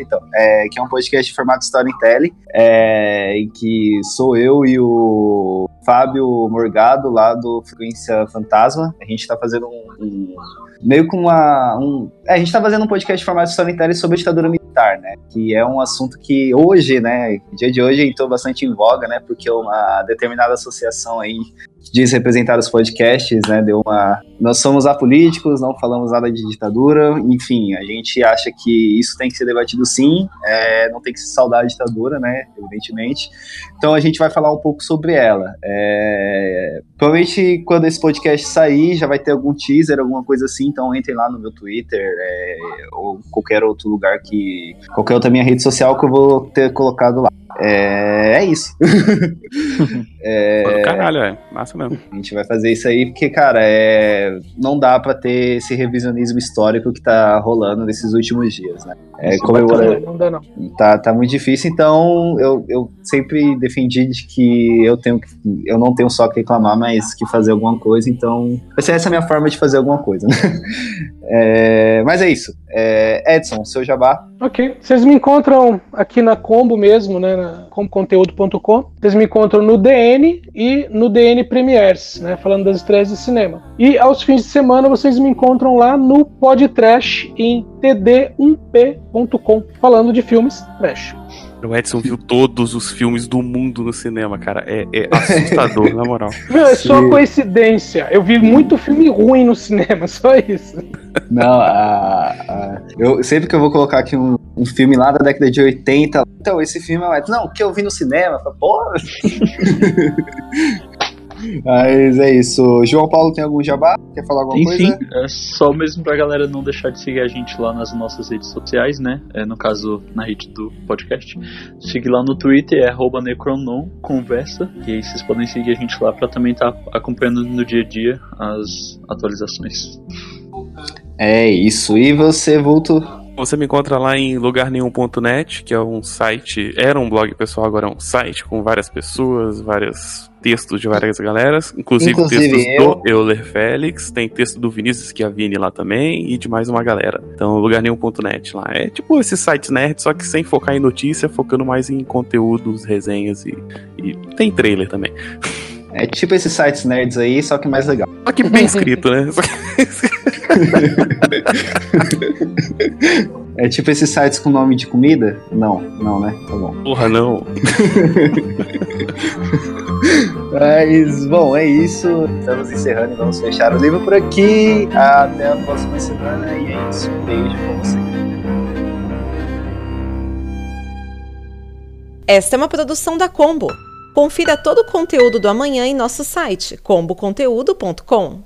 então, é, que é um podcast de formato storytelling, é, em que sou eu e o Fábio Morgado, lá do Frequência Fantasma. A gente tá fazendo um, um meio com uma. Um, é, a gente tá fazendo um podcast de formato storytelling sobre a ditadura militar, né? Que é um assunto que hoje, né, dia de hoje, entrou bastante em voga, né? Porque uma determinada associação aí que diz representar os podcasts, né? Deu uma. Nós somos apolíticos, não falamos nada de ditadura, enfim, a gente acha que isso tem que ser debatido sim, é, não tem que se saudar a ditadura, né? Evidentemente. Então a gente vai falar um pouco sobre ela. É, provavelmente quando esse podcast sair, já vai ter algum teaser, alguma coisa assim, então entrem lá no meu Twitter é, ou qualquer outro lugar que. qualquer outra minha rede social que eu vou ter colocado lá. É, é isso. é, Pô, caralho, é. Massa mesmo. A gente vai fazer isso aí porque, cara, é, não dá pra ter esse revisionismo histórico que tá rolando nesses últimos dias, né? É, comemora... Não dá, não. Tá, tá muito difícil, então eu, eu sempre defendi de que eu tenho que, eu não tenho só que reclamar, mas que fazer alguma coisa, então vai ser essa minha forma de fazer alguma coisa, né? É, mas é isso. É, Edson, seu jabá. Ok. Vocês me encontram aqui na Combo mesmo, né? Na comboconteúdo.com. Vocês me encontram no DN e no DN Premiers, né? Falando das estreias de cinema. E aos fins de semana vocês me encontram lá no Podtrash em td1p.com, falando de filmes trash. O Edson viu todos os filmes do mundo no cinema, cara. É, é assustador, na moral. Não, é só Sim. coincidência. Eu vi muito filme ruim no cinema, só isso. Não, a, a, eu sempre que eu vou colocar aqui um, um, filme lá da década de 80, então esse filme é mais. Não, que eu vi no cinema, porra. Mas é isso. João Paulo tem algum jabá? Quer falar alguma Enfim, coisa? é só mesmo pra galera não deixar de seguir a gente lá nas nossas redes sociais, né? É, no caso, na rede do podcast. Siga lá no Twitter, é Necronon, conversa. E aí vocês podem seguir a gente lá pra também estar tá acompanhando no dia a dia as atualizações. É isso. E você, Vulto? Você me encontra lá em lugarnenhum.net, que é um site, era um blog pessoal, agora é um site com várias pessoas, vários textos de várias galeras, inclusive, inclusive textos eu. do Euler Félix, tem texto do Vinícius Chiavini lá também e de mais uma galera. Então, lugarnenhum.net lá. É tipo esse site nerd, só que sem focar em notícia, focando mais em conteúdos, resenhas e, e tem trailer também. É tipo esses sites nerds aí, só que mais legal. Só que bem escrito, né? é tipo esses sites com nome de comida? Não, não, né? Tá bom. Porra, não. Mas, bom, é isso. Estamos encerrando e vamos fechar o livro por aqui. Até a próxima semana e é isso. Um beijo pra você. Esta é uma produção da Combo. Confira todo o conteúdo do amanhã em nosso site comboconteúdo.com.